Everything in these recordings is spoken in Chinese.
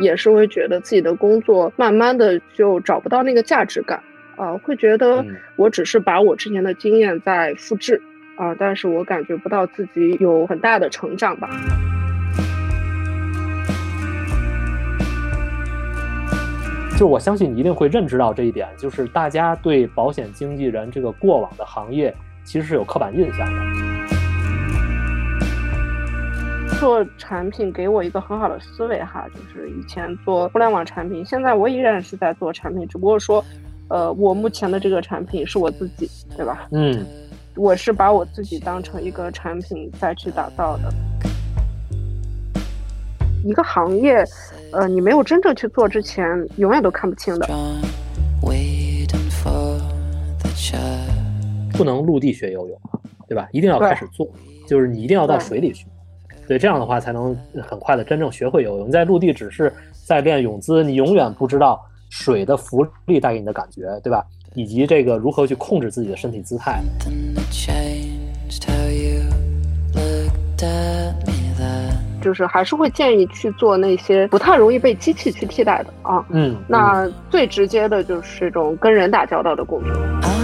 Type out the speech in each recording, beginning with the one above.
也是会觉得自己的工作慢慢的就找不到那个价值感，啊，会觉得我只是把我之前的经验在复制，啊，但是我感觉不到自己有很大的成长吧。就我相信你一定会认知到这一点，就是大家对保险经纪人这个过往的行业其实是有刻板印象的。做产品给我一个很好的思维哈，就是以前做互联网产品，现在我依然是在做产品，只不过说，呃，我目前的这个产品是我自己，对吧？嗯，我是把我自己当成一个产品再去打造的。一个行业，呃，你没有真正去做之前，永远都看不清的。不能陆地学游泳，对吧？一定要开始做，就是你一定要到水里去。对，这样的话才能很快的真正学会游泳。你在陆地只是在练泳姿，你永远不知道水的浮力带给你的感觉，对吧？以及这个如何去控制自己的身体姿态。就是还是会建议去做那些不太容易被机器去替代的啊。嗯，那最直接的就是这种跟人打交道的工作。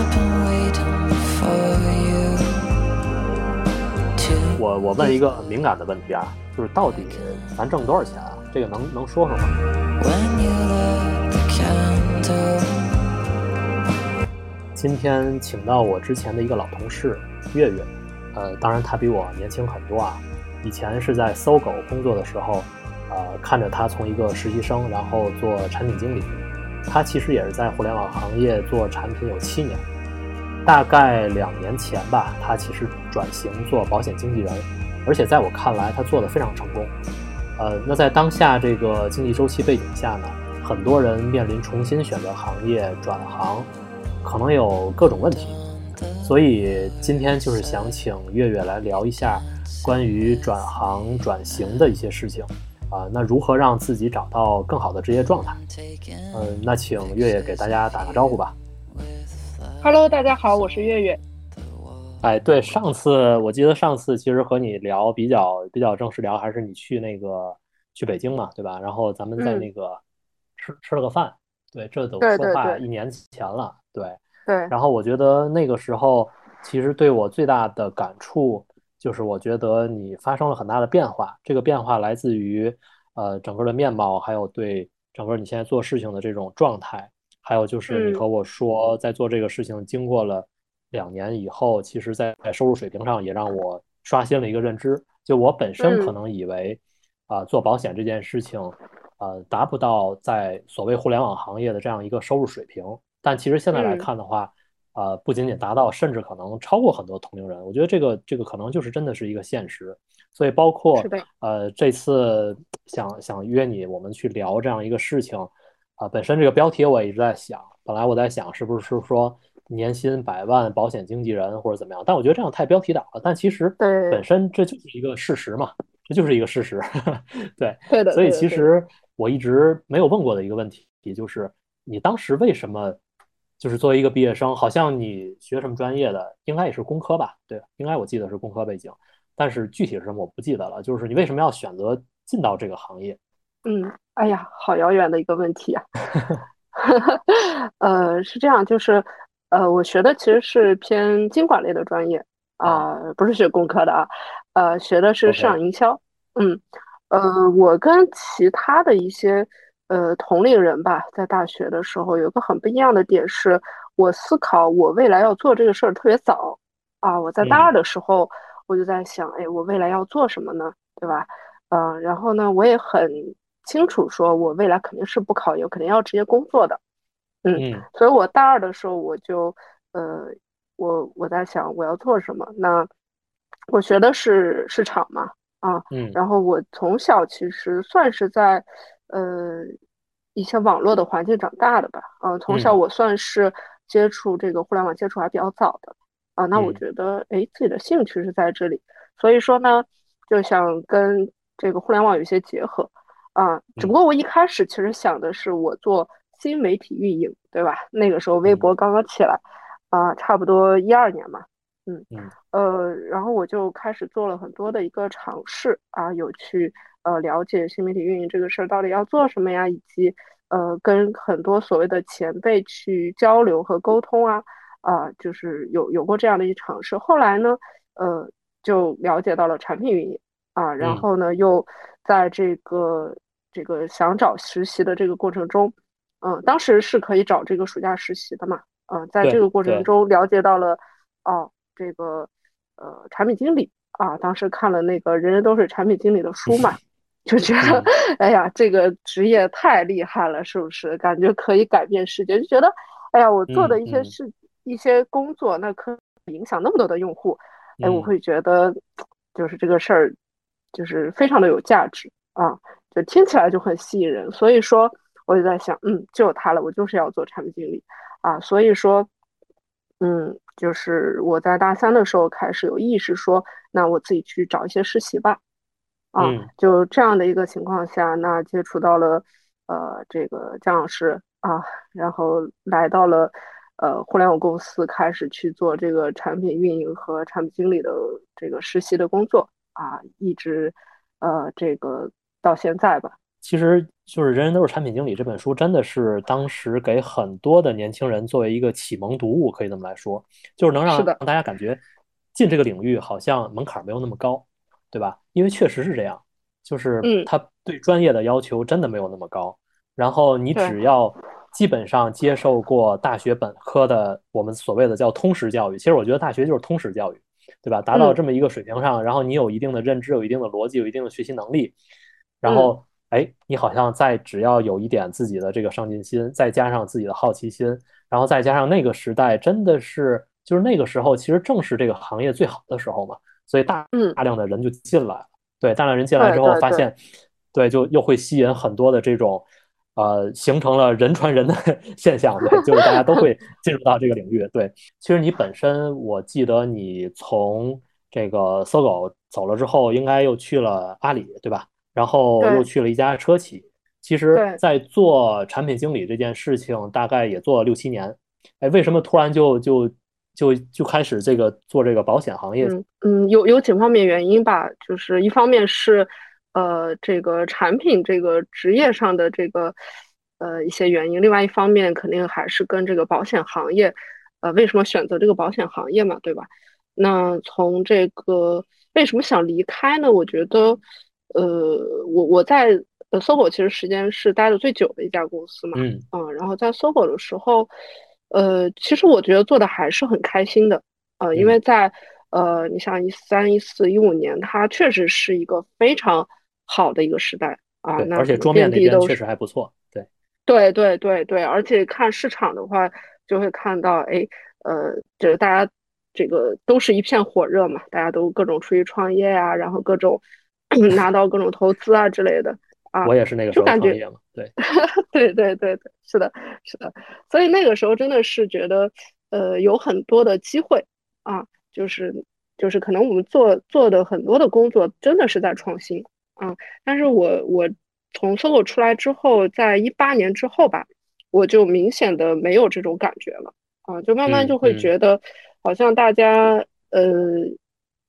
我我问一个很敏感的问题啊，就是到底咱挣多少钱啊？这个能能说说吗？今天请到我之前的一个老同事月月，呃，当然他比我年轻很多啊。以前是在搜狗工作的时候，呃，看着他从一个实习生，然后做产品经理，他其实也是在互联网行业做产品有七年。大概两年前吧，他其实转型做保险经纪人，而且在我看来，他做的非常成功。呃，那在当下这个经济周期背景下呢，很多人面临重新选择行业转行，可能有各种问题。所以今天就是想请月月来聊一下关于转行转型的一些事情。啊，那如何让自己找到更好的职业状态？嗯，那请月月给大家打个招呼吧。Hello，大家好，我是月月。哎，对，上次我记得上次其实和你聊比较比较正式聊，还是你去那个去北京嘛，对吧？然后咱们在那个吃吃了个饭，对，这都说话一年前了，对对。然后我觉得那个时候其实对我最大的感触就是，我觉得你发生了很大的变化，这个变化来自于呃整个的面貌，还有对整个你现在做事情的这种状态。还有就是你和我说，在做这个事情经过了两年以后，其实，在收入水平上也让我刷新了一个认知。就我本身可能以为，啊，做保险这件事情，呃，达不到在所谓互联网行业的这样一个收入水平。但其实现在来看的话，呃，不仅仅达到，甚至可能超过很多同龄人。我觉得这个这个可能就是真的是一个现实。所以包括呃，这次想想约你，我们去聊这样一个事情。啊，本身这个标题我也一直在想，本来我在想是不是说年薪百万保险经纪人或者怎么样，但我觉得这样太标题党了。但其实本身这就是一个事实嘛，这就是一个事实。对，对的。所以其实我一直没有问过的一个问题，也就是你当时为什么就是作为一个毕业生，好像你学什么专业的，应该也是工科吧？对，应该我记得是工科背景，但是具体是什么我不记得了。就是你为什么要选择进到这个行业？嗯，哎呀，好遥远的一个问题啊！呃，是这样，就是，呃，我学的其实是偏经管类的专业啊，不是学工科的啊，呃，学的是市场营销。嗯，呃，我跟其他的一些呃同龄人吧，在大学的时候有个很不一样的点是，我思考我未来要做这个事儿特别早啊，我在大二的时候我就在想，哎，我未来要做什么呢？对吧？嗯，然后呢，我也很。清楚说，我未来肯定是不考研，肯定要直接工作的。嗯，所以我大二的时候，我就呃，我我在想我要做什么。那我学的是市场嘛，啊，嗯，然后我从小其实算是在呃一些网络的环境长大的吧，嗯，从小我算是接触这个互联网接触还比较早的啊。那我觉得，哎，自己的兴趣是在这里，所以说呢，就想跟这个互联网有一些结合。啊，只不过我一开始其实想的是我做新媒体运营，对吧？那个时候微博刚刚起来，啊，差不多一二年嘛，嗯嗯，呃，然后我就开始做了很多的一个尝试啊，有去呃了解新媒体运营这个事儿到底要做什么呀，以及呃跟很多所谓的前辈去交流和沟通啊，啊，就是有有过这样的一尝试。后来呢，呃，就了解到了产品运营啊，然后呢，又在这个这个想找实习的这个过程中，嗯，当时是可以找这个暑假实习的嘛，嗯，在这个过程中了解到了，哦，这个呃产品经理啊，当时看了那个人人都是产品经理的书嘛，就觉得哎呀，这个职业太厉害了，是不是？感觉可以改变世界，就觉得哎呀，我做的一些事、一些工作，那可影响那么多的用户，哎，我会觉得就是这个事儿，就是非常的有价值啊，就听起来就很吸引人，所以说我就在想，嗯，就有他了，我就是要做产品经理啊，所以说。嗯，就是我在大三的时候开始有意识说，那我自己去找一些实习吧。啊，就这样的一个情况下，那接触到了呃这个姜老师啊，然后来到了呃互联网公司，开始去做这个产品运营和产品经理的这个实习的工作啊，一直呃这个到现在吧。其实就是《人人都是产品经理》这本书，真的是当时给很多的年轻人作为一个启蒙读物，可以这么来说，就是能让大家感觉进这个领域好像门槛没有那么高，对吧？因为确实是这样，就是他对专业的要求真的没有那么高。然后你只要基本上接受过大学本科的我们所谓的叫通识教育，其实我觉得大学就是通识教育，对吧？达到这么一个水平上，然后你有一定的认知，有一定的逻辑，有一定的学习能力，然后。哎，你好像在只要有一点自己的这个上进心，再加上自己的好奇心，然后再加上那个时代真的是就是那个时候，其实正是这个行业最好的时候嘛，所以大大量的人就进来了。对，大量人进来之后，发现对，就又会吸引很多的这种呃，形成了人传人的 现象。对，就是大家都会 进入到这个领域。对，其实你本身，我记得你从这个搜狗走了之后，应该又去了阿里，对吧？然后又去了一家车企，其实，在做产品经理这件事情，大概也做了六七年。哎，为什么突然就就就就开始这个做这个保险行业？嗯，有有几方面原因吧，就是一方面是呃这个产品这个职业上的这个呃一些原因，另外一方面肯定还是跟这个保险行业，呃为什么选择这个保险行业嘛，对吧？那从这个为什么想离开呢？我觉得。呃，我我在呃搜狗其实时间是待的最久的一家公司嘛，嗯然后在搜狗的时候，呃，其实我觉得做的还是很开心的，呃，因为在呃，你像一三、一四、一五年，它确实是一个非常好的一个时代啊，那而且桌面那边确实还不错，对，对对对对，而且看市场的话，就会看到，哎，呃，就是大家这个都是一片火热嘛，大家都各种出去创业呀，然后各种。拿到各种投资啊之类的啊，我也是那个时候创业嘛，对，对对对对，是的，是的，所以那个时候真的是觉得，呃，有很多的机会啊，就是就是可能我们做做的很多的工作真的是在创新啊，但是我我从搜狗出来之后，在一八年之后吧，我就明显的没有这种感觉了啊，就慢慢就会觉得，好像大家呃，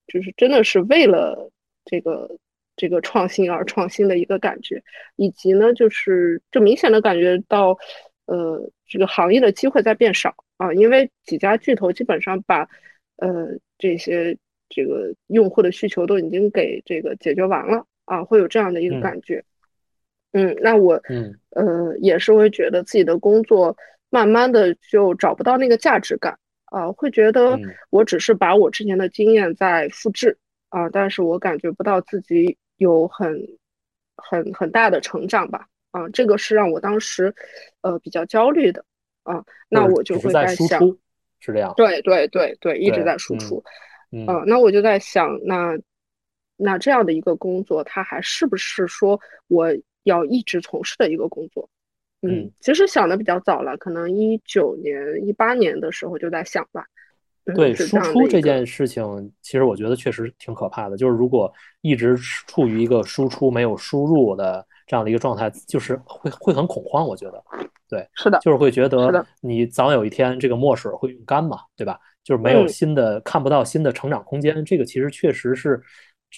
就是真的是为了这个。这个创新而创新的一个感觉，以及呢，就是就明显的感觉到，呃，这个行业的机会在变少。啊，因为几家巨头基本上把，呃，这些这个用户的需求都已经给这个解决完了啊，会有这样的一个感觉。嗯，那我，嗯，呃，也是会觉得自己的工作慢慢的就找不到那个价值感。啊，会觉得我只是把我之前的经验在复制啊，但是我感觉不到自己。有很很很大的成长吧，啊，这个是让我当时呃比较焦虑的啊，那我就会在想，是这样，对对对对，一直在输出，嗯，那我就在想，那那这样的一个工作，它还是不是说我要一直从事的一个工作？嗯，其实想的比较早了，可能一九年、一八年的时候就在想吧。对输出这件事情，其实我觉得确实挺可怕的。就是如果一直处于一个输出没有输入的这样的一个状态，就是会会很恐慌。我觉得，对，是的，就是会觉得你早有一天这个墨水会用干嘛，对吧？就是没有新的，看不到新的成长空间。这个其实确实是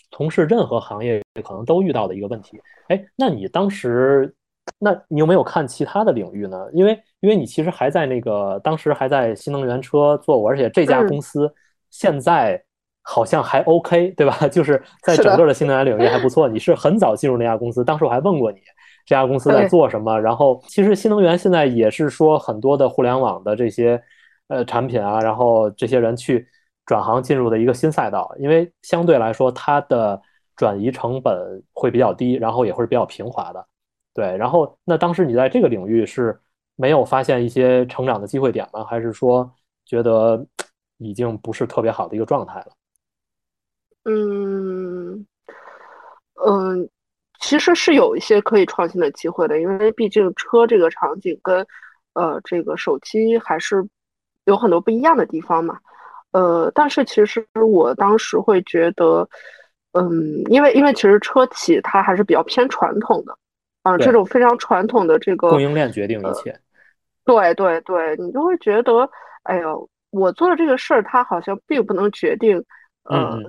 从事任何行业可能都遇到的一个问题。哎，那你当时，那你有没有看其他的领域呢？因为因为你其实还在那个当时还在新能源车做过，而且这家公司现在好像还 OK，对吧？就是在整个的新能源领域还不错。你是很早进入那家公司，当时我还问过你这家公司在做什么。然后其实新能源现在也是说很多的互联网的这些呃产品啊，然后这些人去。转行进入的一个新赛道，因为相对来说它的转移成本会比较低，然后也会比较平滑的。对，然后那当时你在这个领域是没有发现一些成长的机会点吗？还是说觉得已经不是特别好的一个状态了？嗯嗯，其实是有一些可以创新的机会的，因为毕竟车这个场景跟呃这个手机还是有很多不一样的地方嘛。呃，但是其实我当时会觉得，嗯，因为因为其实车企它还是比较偏传统的，啊，这种非常传统的这个供应链决定一切。对对对，你就会觉得，哎呦，我做的这个事儿，它好像并不能决定，呃，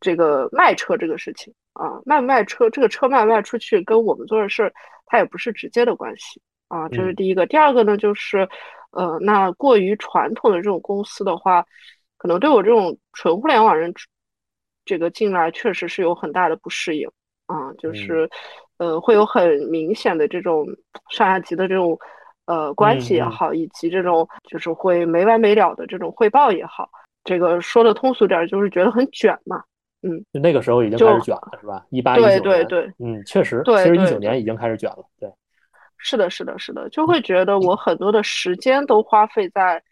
这个卖车这个事情啊，卖不卖车，这个车卖不卖出去，跟我们做的事儿，它也不是直接的关系啊，这是第一个。第二个呢，就是，呃，那过于传统的这种公司的话。可能对我这种纯互联网人，这个进来确实是有很大的不适应啊，就是，呃，会有很明显的这种上下级的这种呃关系也好，以及这种就是会没完没了的这种汇报也好，这个说的通俗点就是觉得很卷嘛，嗯，就那个时候已经开始卷了是吧？一八一九对对，嗯，确实，其实一九年已经开始卷了，对，是的，是的，是的，就会觉得我很多的时间都花费在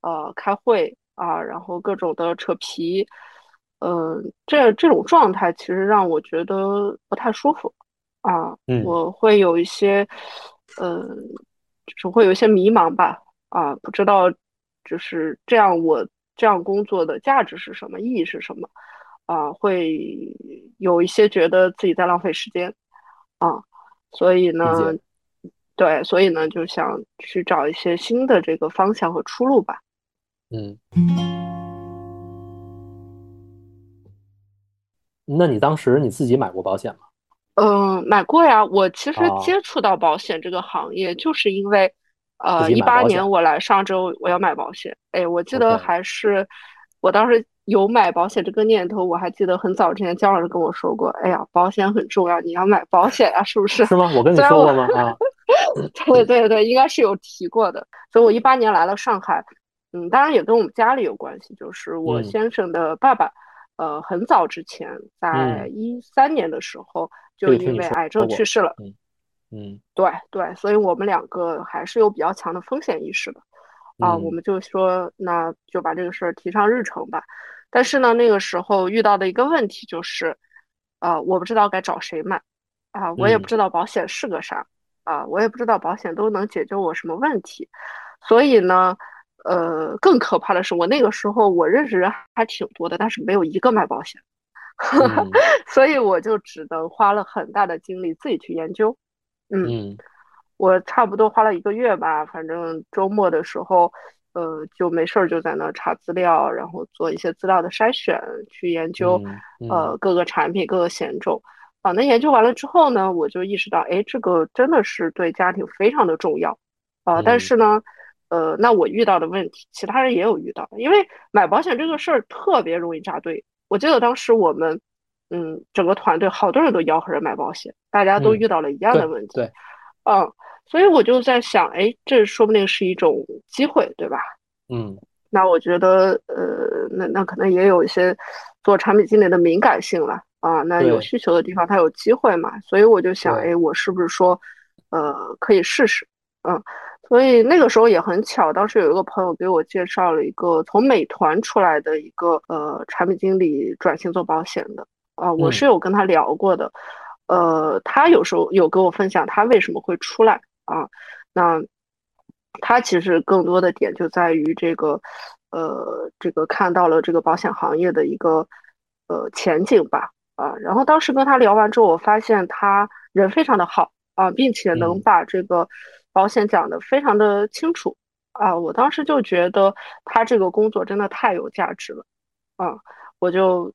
呃开会。啊，然后各种的扯皮，嗯，这这种状态其实让我觉得不太舒服啊，我会有一些，嗯，就是会有一些迷茫吧，啊，不知道就是这样，我这样工作的价值是什么，意义是什么，啊，会有一些觉得自己在浪费时间，啊，所以呢，对，所以呢，就想去找一些新的这个方向和出路吧。嗯，那你当时你自己买过保险吗？嗯，买过呀。我其实接触到保险这个行业，就是因为，呃，一八年我来上周，我要买保险。哎，我记得还是我当时有买保险这个念头。我还记得很早之前姜老师跟我说过，哎呀，保险很重要，你要买保险呀，是不是？是吗？我跟你说过吗？啊，对对对，应该是有提过的。所以我一八年来了上海。嗯，当然也跟我们家里有关系，就是我先生的爸爸，呃，很早之前，在一三年的时候就因为癌症去世了。嗯嗯，对对，所以我们两个还是有比较强的风险意识的啊，我们就说那就把这个事儿提上日程吧。但是呢，那个时候遇到的一个问题就是，啊，我不知道该找谁买，啊，我也不知道保险是个啥，啊，我也不知道保险都能解决我什么问题，所以呢。呃，更可怕的是，我那个时候我认识人还挺多的，但是没有一个买保险，所以我就只能花了很大的精力自己去研究。嗯，我差不多花了一个月吧，反正周末的时候，呃，就没事儿就在那查资料，然后做一些资料的筛选，去研究呃各个产品各个险种。啊，那研究完了之后呢，我就意识到，哎，这个真的是对家庭非常的重要啊，但是呢。呃，那我遇到的问题，其他人也有遇到，因为买保险这个事儿特别容易扎堆。我记得当时我们，嗯，整个团队好多人都吆喝着买保险，大家都遇到了一样的问题。对，嗯，所以我就在想，哎，这说不定是一种机会，对吧？嗯，那我觉得，呃，那那可能也有一些做产品经理的敏感性了啊。那有需求的地方，它有机会嘛？所以我就想，哎，我是不是说，呃，可以试试？嗯。所以那个时候也很巧，当时有一个朋友给我介绍了一个从美团出来的一个呃产品经理转型做保险的。啊，我是有跟他聊过的，呃，他有时候有跟我分享他为什么会出来啊，那他其实更多的点就在于这个呃这个看到了这个保险行业的一个呃前景吧啊，然后当时跟他聊完之后，我发现他人非常的好啊，并且能把这个。保险讲的非常的清楚啊，我当时就觉得他这个工作真的太有价值了啊，我就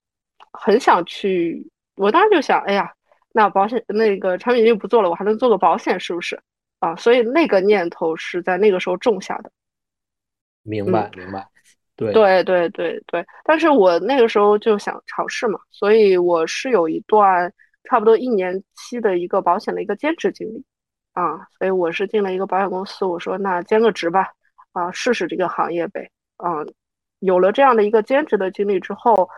很想去，我当时就想，哎呀，那保险那个产品经理不做了，我还能做个保险，是不是啊？所以那个念头是在那个时候种下的。明白，明白。对对对对对，但是我那个时候就想尝试嘛，所以我是有一段差不多一年期的一个保险的一个兼职经历啊，所以我是进了一个保险公司，我说那兼个职吧，啊，试试这个行业呗，啊，有了这样的一个兼职的经历之后，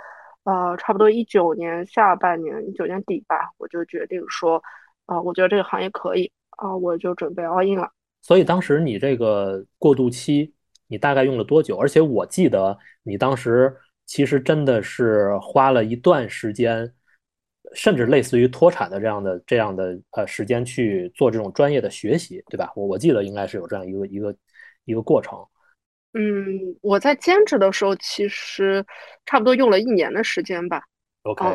呃，差不多一九年下半年，一九年底吧，我就决定说，啊，我觉得这个行业可以啊，我就准备 all in 了。所以当时你这个过渡期。你大概用了多久？而且我记得你当时其实真的是花了一段时间，甚至类似于脱产的这样的这样的呃时间去做这种专业的学习，对吧？我我记得应该是有这样一个一个一个过程。嗯，我在兼职的时候其实差不多用了一年的时间吧。OK，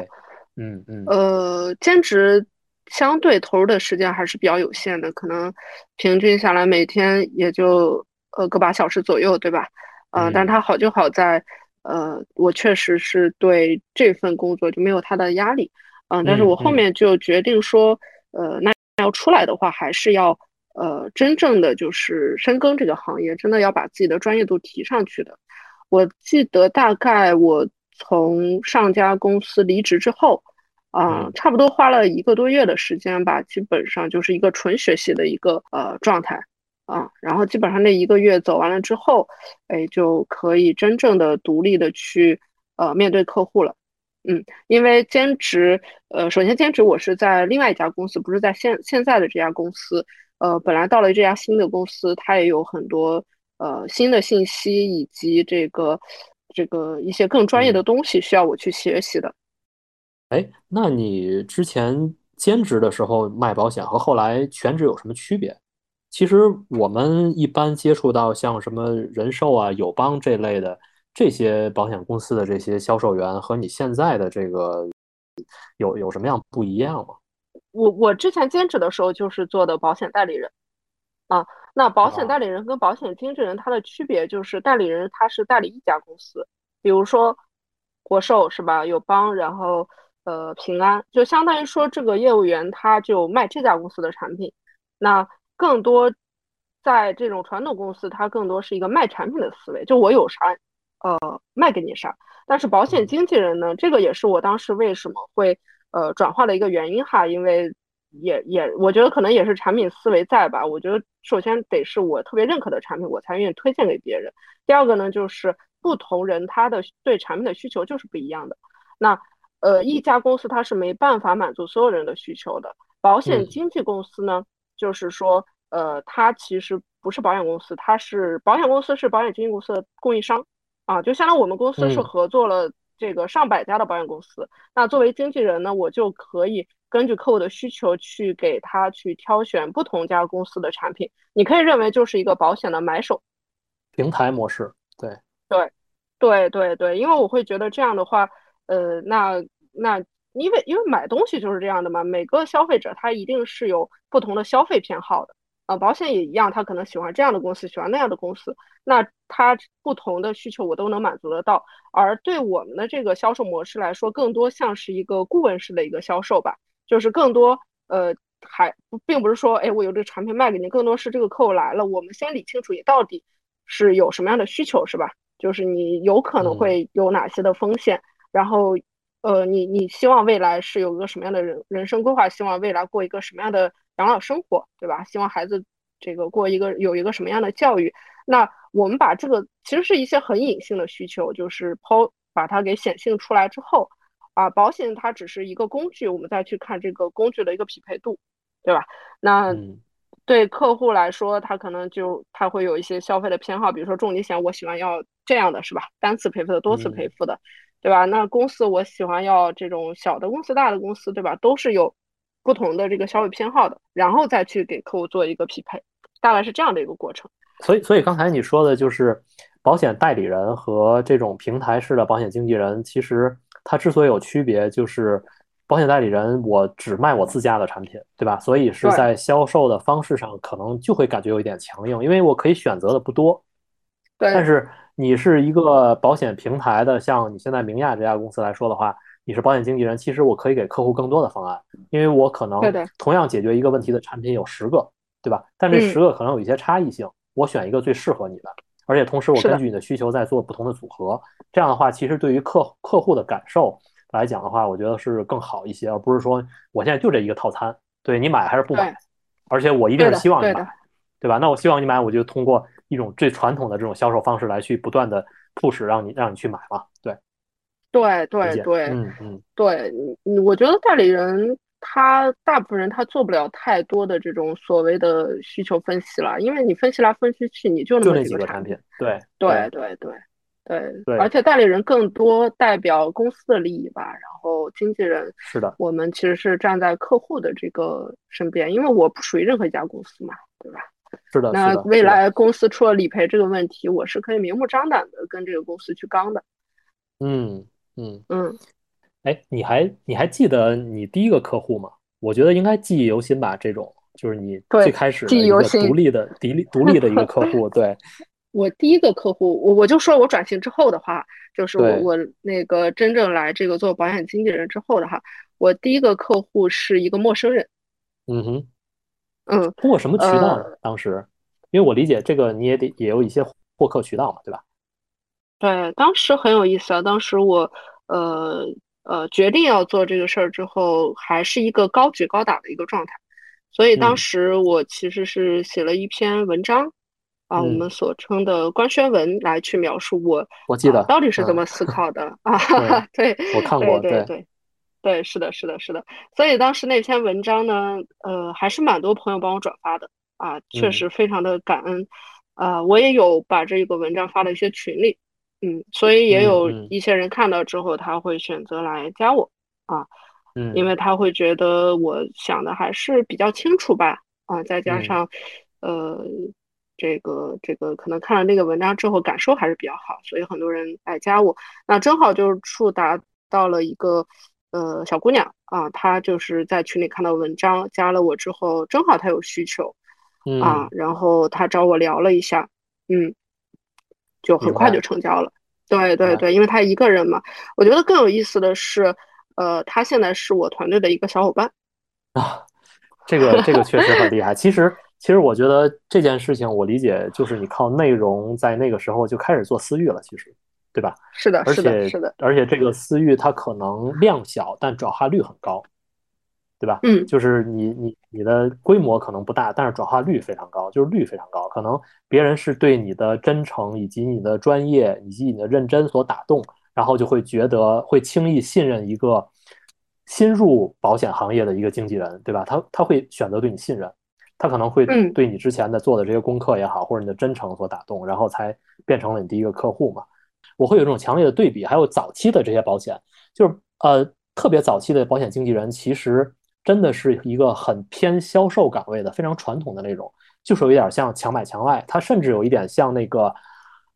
嗯嗯。呃，兼职相对投入的时间还是比较有限的，可能平均下来每天也就。呃，个把小时左右，对吧？呃，但是它好就好在，呃，我确实是对这份工作就没有太大的压力，嗯，但是我后面就决定说，呃，那要出来的话，还是要呃，真正的就是深耕这个行业，真的要把自己的专业度提上去的。我记得大概我从上家公司离职之后，啊，差不多花了一个多月的时间吧，基本上就是一个纯学习的一个呃状态。啊，然后基本上那一个月走完了之后，哎，就可以真正的独立的去呃面对客户了。嗯，因为兼职，呃，首先兼职我是在另外一家公司，不是在现现在的这家公司。呃，本来到了这家新的公司，它也有很多呃新的信息以及这个这个一些更专业的东西需要我去学习的。哎，那你之前兼职的时候卖保险和后来全职有什么区别？其实我们一般接触到像什么人寿啊、友邦这类的这些保险公司的这些销售员，和你现在的这个有有什么样不一样吗？我我之前兼职的时候就是做的保险代理人啊。那保险代理人跟保险经纪人他的区别就是，代理人他是代理一家公司，比如说国寿是吧？友邦，然后呃平安，就相当于说这个业务员他就卖这家公司的产品，那。更多在这种传统公司，它更多是一个卖产品的思维，就我有啥，呃，卖给你啥。但是保险经纪人呢，这个也是我当时为什么会呃转化的一个原因哈，因为也也我觉得可能也是产品思维在吧。我觉得首先得是我特别认可的产品，我才愿意推荐给别人。第二个呢，就是不同人他的对产品的需求就是不一样的。那呃，一家公司它是没办法满足所有人的需求的，保险经纪公司呢？就是说，呃，它其实不是保险公司，它是保险公司是保险经纪公司的供应商啊，就相当于我们公司是合作了这个上百家的保险公司。那作为经纪人呢，我就可以根据客户的需求去给他去挑选不同家公司的产品。你可以认为就是一个保险的买手平台模式。对对对对对，因为我会觉得这样的话，呃，那那。因为因为买东西就是这样的嘛，每个消费者他一定是有不同的消费偏好的啊，保险也一样，他可能喜欢这样的公司，喜欢那样的公司，那他不同的需求我都能满足得到。而对我们的这个销售模式来说，更多像是一个顾问式的一个销售吧，就是更多呃还并不是说哎我有这个产品卖给你，更多是这个客户来了，我们先理清楚你到底是有什么样的需求是吧？就是你有可能会有哪些的风险，然后。呃，你你希望未来是有一个什么样的人人生规划？希望未来过一个什么样的养老生活，对吧？希望孩子这个过一个有一个什么样的教育？那我们把这个其实是一些很隐性的需求，就是抛把它给显性出来之后，啊，保险它只是一个工具，我们再去看这个工具的一个匹配度，对吧？那对客户来说，他可能就他会有一些消费的偏好，比如说重疾险，我喜欢要这样的是吧？单次赔付的，多次赔付的。对吧？那公司我喜欢要这种小的公司、大的公司，对吧？都是有不同的这个消费偏好的，然后再去给客户做一个匹配，大概是这样的一个过程。所以，所以刚才你说的就是保险代理人和这种平台式的保险经纪人，其实它之所以有区别，就是保险代理人我只卖我自家的产品，对吧？所以是在销售的方式上可能就会感觉有一点强硬，因为我可以选择的不多。对，但是。你是一个保险平台的，像你现在明亚这家公司来说的话，你是保险经纪人，其实我可以给客户更多的方案，因为我可能同样解决一个问题的产品有十个，对吧？但这十个可能有一些差异性，我选一个最适合你的，而且同时我根据你的需求在做不同的组合。这样的话，其实对于客客户的感受来讲的话，我觉得是更好一些，而不是说我现在就这一个套餐，对你买还是不买？而且我一定是希望你买，对吧？那我希望你买，我就通过一种最传统的这种销售方式来去不断的 push 让你让你去买嘛，对。对对对，嗯嗯，对，我觉得代理人他大部分人他做不了太多的这种所谓的需求分析了，因为你分析来分析去，你就那么几个产品，对对对对对，而且代理人更多代表公司的利益吧，然后经纪人是的，我们其实是站在客户的这个身边，因为我不属于任何一家公司嘛，对吧？是的，那未来公司出了理赔这个问题，我是可以明目张胆的跟这个公司去刚的，嗯。嗯嗯，哎，你还你还记得你第一个客户吗？我觉得应该记忆犹新吧。这种就是你最开始的一个独立的、独立独立的一个客户。对，我第一个客户，我我就说我转型之后的话，就是我我那个真正来这个做保险经纪人之后的哈，我第一个客户是一个陌生人。嗯哼，嗯，通过什么渠道呢？当时，因为我理解这个你也得也有一些获客渠道嘛，对吧？对，当时很有意思啊。当时我，呃呃，决定要做这个事儿之后，还是一个高举高打的一个状态。所以当时我其实是写了一篇文章，啊，我们所称的官宣文，来去描述我，我记得到底是怎么思考的 啊？对，我看过，对对对，是的，是的，是的。所以当时那篇文章呢，呃，还是蛮多朋友帮我转发的啊，确实非常的感恩。啊，我也有把这个文章发到一些群里。嗯，所以也有一些人看到之后，他会选择来加我啊，嗯，因为他会觉得我想的还是比较清楚吧，啊，再加上，呃，这个这个可能看了那个文章之后感受还是比较好，所以很多人来加我。那正好就是触达到了一个呃小姑娘啊，她就是在群里看到文章，加了我之后，正好她有需求，啊，然后她找我聊了一下，嗯。就很快就成交了，对对对，因为他一个人嘛。我觉得更有意思的是，呃，他现在是我团队的一个小伙伴 啊。这个这个确实很厉害。其实其实我觉得这件事情，我理解就是你靠内容在那个时候就开始做私域了，其实对吧？是的，是的，是的。而且这个私域它可能量小，但转化率很高。对吧？嗯，就是你你你的规模可能不大，但是转化率非常高，就是率非常高。可能别人是对你的真诚以及你的专业以及你的认真所打动，然后就会觉得会轻易信任一个新入保险行业的一个经纪人，对吧？他他会选择对你信任，他可能会对你之前的做的这些功课也好，或者你的真诚所打动，然后才变成了你第一个客户嘛。我会有这种强烈的对比，还有早期的这些保险，就是呃特别早期的保险经纪人，其实。真的是一个很偏销售岗位的，非常传统的那种，就是有一点像强买强卖。它甚至有一点像那个，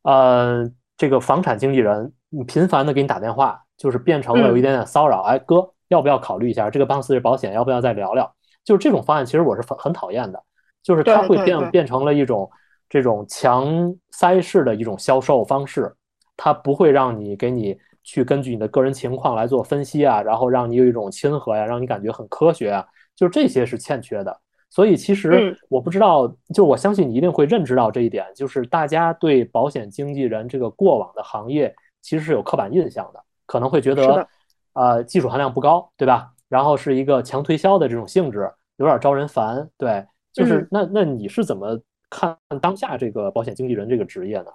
呃，这个房产经纪人，频繁的给你打电话，就是变成了有一点点骚扰。哎，哥，要不要考虑一下这个公司的保险？要不要再聊聊？就是这种方案，其实我是很很讨厌的。就是它会变变成了一种这种强塞式的一种销售方式，它不会让你给你。去根据你的个人情况来做分析啊，然后让你有一种亲和呀，让你感觉很科学啊，就是这些是欠缺的。所以其实我不知道，就我相信你一定会认知到这一点，就是大家对保险经纪人这个过往的行业其实是有刻板印象的，可能会觉得，呃，技术含量不高，对吧？然后是一个强推销的这种性质，有点招人烦。对，就是那那你是怎么看当下这个保险经纪人这个职业呢？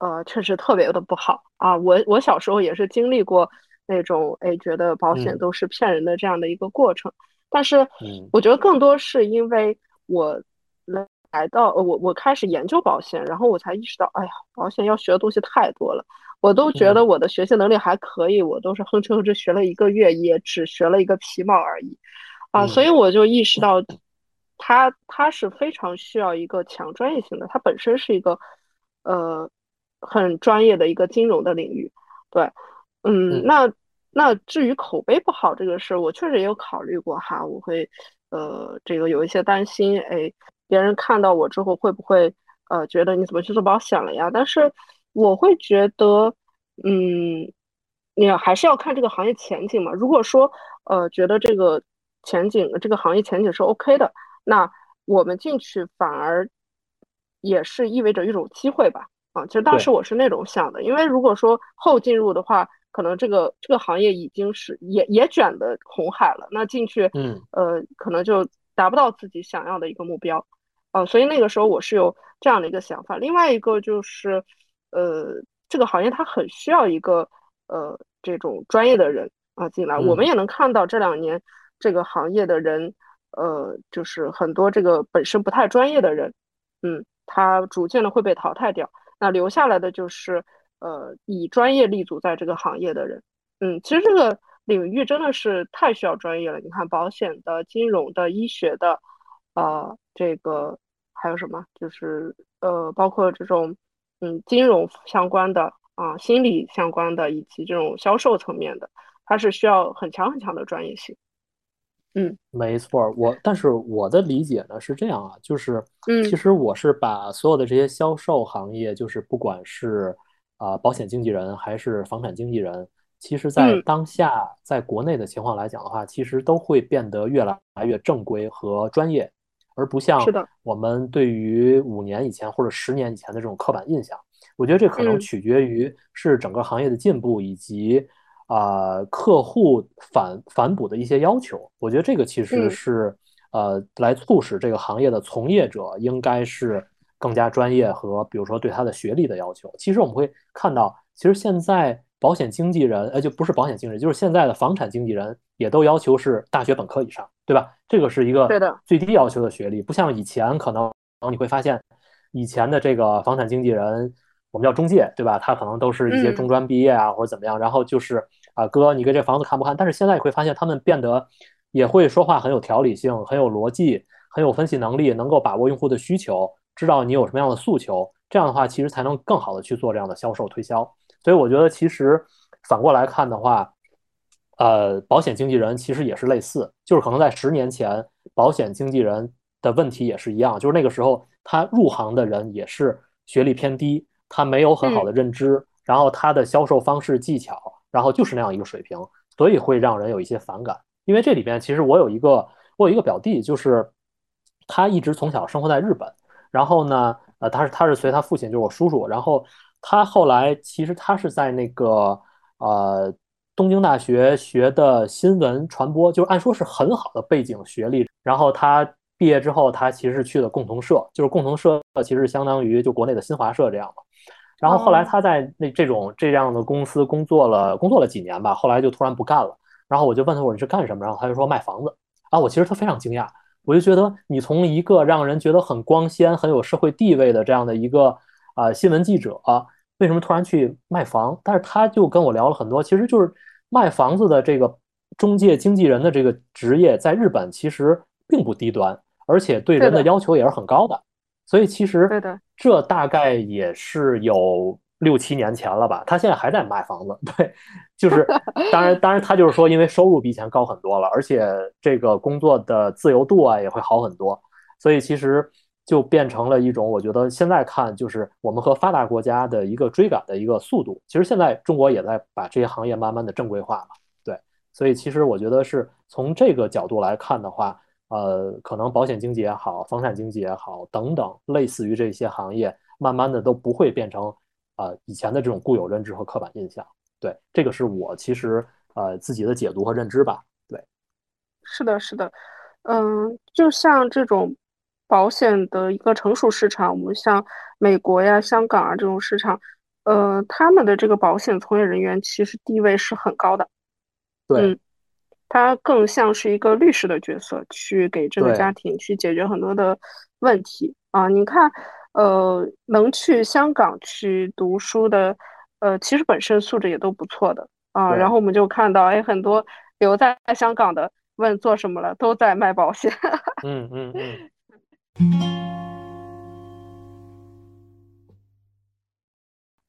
呃，确实特别的不好啊！我我小时候也是经历过那种，哎，觉得保险都是骗人的这样的一个过程。但是，我觉得更多是因为我来来到，我我开始研究保险，然后我才意识到，哎呀，保险要学的东西太多了。我都觉得我的学习能力还可以，我都是哼哧哼哧学了一个月，也只学了一个皮毛而已啊！所以我就意识到，它它是非常需要一个强专业性的，它本身是一个呃。很专业的一个金融的领域，对，嗯，那那至于口碑不好这个事，我确实也有考虑过哈，我会呃这个有一些担心，哎，别人看到我之后会不会呃觉得你怎么去做保险了呀？但是我会觉得，嗯，你还是要看这个行业前景嘛。如果说呃觉得这个前景这个行业前景是 OK 的，那我们进去反而也是意味着一种机会吧。啊，其实当时我是那种想的，因为如果说后进入的话，可能这个这个行业已经是也也卷的红海了，那进去，嗯，呃，可能就达不到自己想要的一个目标，呃，所以那个时候我是有这样的一个想法。另外一个就是，呃，这个行业它很需要一个呃这种专业的人啊进来。我们也能看到这两年这个行业的人，呃，就是很多这个本身不太专业的人，嗯，他逐渐的会被淘汰掉。那留下来的就是，呃，以专业立足在这个行业的人。嗯，其实这个领域真的是太需要专业了。你看，保险的、金融的、医学的，呃，这个还有什么？就是呃，包括这种嗯，金融相关的啊，心理相关的，以及这种销售层面的，它是需要很强很强的专业性。嗯，没错，我但是我的理解呢是这样啊，就是，嗯，其实我是把所有的这些销售行业，就是不管是啊保险经纪人还是房产经纪人，其实在当下在国内的情况来讲的话，其实都会变得越来越正规和专业，而不像我们对于五年以前或者十年以前的这种刻板印象。我觉得这可能取决于是整个行业的进步以及。啊，客户反反哺的一些要求，我觉得这个其实是呃，来促使这个行业的从业者应该是更加专业和，比如说对他的学历的要求。其实我们会看到，其实现在保险经纪人，呃，就不是保险经纪人，就是现在的房产经纪人也都要求是大学本科以上，对吧？这个是一个最低要求的学历，不像以前可能你会发现，以前的这个房产经纪人，我们叫中介，对吧？他可能都是一些中专毕业啊，或者怎么样，然后就是。啊，哥，你给这房子看不看？但是现在你会发现，他们变得也会说话很有条理性，很有逻辑，很有分析能力，能够把握用户的需求，知道你有什么样的诉求。这样的话，其实才能更好的去做这样的销售推销。所以我觉得，其实反过来看的话，呃，保险经纪人其实也是类似，就是可能在十年前，保险经纪人的问题也是一样，就是那个时候他入行的人也是学历偏低，他没有很好的认知，然后他的销售方式技巧。然后就是那样一个水平，所以会让人有一些反感。因为这里边其实我有一个我有一个表弟，就是他一直从小生活在日本，然后呢，呃，他是他是随他父亲，就是我叔叔，然后他后来其实他是在那个呃东京大学学的新闻传播，就是按说是很好的背景学历。然后他毕业之后，他其实是去了共同社，就是共同社其实相当于就国内的新华社这样嘛。然后后来他在那这种这样的公司工作了工作了几年吧，后来就突然不干了。然后我就问他我说你是干什么？然后他就说卖房子。啊，我其实他非常惊讶，我就觉得你从一个让人觉得很光鲜、很有社会地位的这样的一个啊新闻记者，为什么突然去卖房？但是他就跟我聊了很多，其实就是卖房子的这个中介经纪人的这个职业，在日本其实并不低端，而且对人的要求也是很高的。所以其实这大概也是有六七年前了吧，他现在还在卖房子。对，就是当然，当然他就是说，因为收入比以前高很多了，而且这个工作的自由度啊也会好很多，所以其实就变成了一种，我觉得现在看就是我们和发达国家的一个追赶的一个速度。其实现在中国也在把这些行业慢慢的正规化嘛。对，所以其实我觉得是从这个角度来看的话。呃，可能保险经纪也好，房产经纪也好，等等，类似于这些行业，慢慢的都不会变成啊以前的这种固有认知和刻板印象。对，这个是我其实呃自己的解读和认知吧。对，是的，是的，嗯，就像这种保险的一个成熟市场，我们像美国呀、香港啊这种市场，呃，他们的这个保险从业人员其实地位是很高的。对。他更像是一个律师的角色，去给这个家庭去解决很多的问题啊！你看，呃，能去香港去读书的，呃，其实本身素质也都不错的啊。然后我们就看到，哎，很多留在香港的问做什么了，都在卖保险。嗯嗯嗯。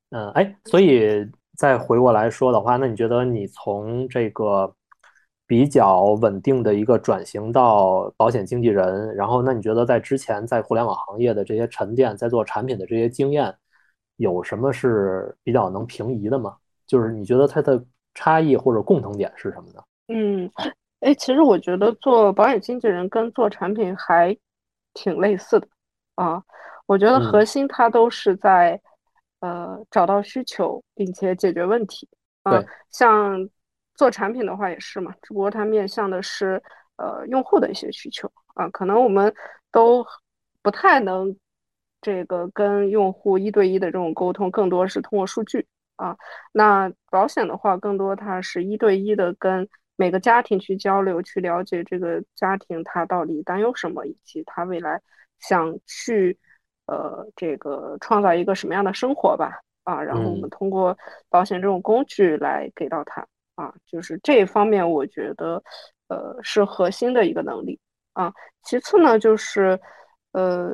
嗯，哎，所以再回过来说的话，那你觉得你从这个？比较稳定的一个转型到保险经纪人，然后那你觉得在之前在互联网行业的这些沉淀，在做产品的这些经验，有什么是比较能平移的吗？就是你觉得它的差异或者共同点是什么呢？嗯，哎，其实我觉得做保险经纪人跟做产品还挺类似的啊。我觉得核心它都是在呃找到需求，并且解决问题。对，像做产品的话也是嘛，只不过它面向的是呃用户的一些需求啊。可能我们都不太能这个跟用户一对一的这种沟通，更多是通过数据啊。那保险的话，更多它是一对一的跟每个家庭去交流，去了解这个家庭他到底担忧什么，以及他未来想去呃这个创造一个什么样的生活吧。啊，然后我们通过保险这种工具来给到他啊，就是这一方面，我觉得呃是核心的一个能力啊。其次呢，就是呃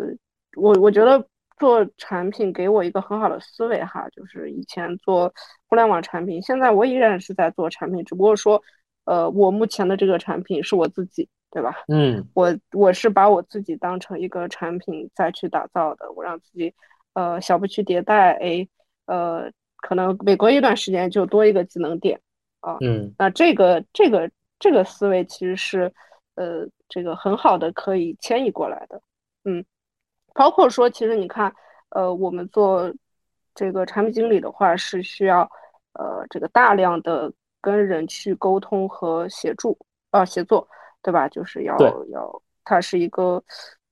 我我觉得做产品给我一个很好的思维哈，就是以前做互联网产品，现在我依然是在做产品，只不过说呃我目前的这个产品是我自己，对吧？嗯，我我是把我自己当成一个产品再去打造的，我让自己呃小步去迭代，哎。呃，可能每隔一段时间就多一个技能点啊。嗯，那这个这个这个思维其实是呃这个很好的可以迁移过来的。嗯，包括说，其实你看，呃，我们做这个产品经理的话，是需要呃这个大量的跟人去沟通和协助啊协作，对吧？就是要要，它是一个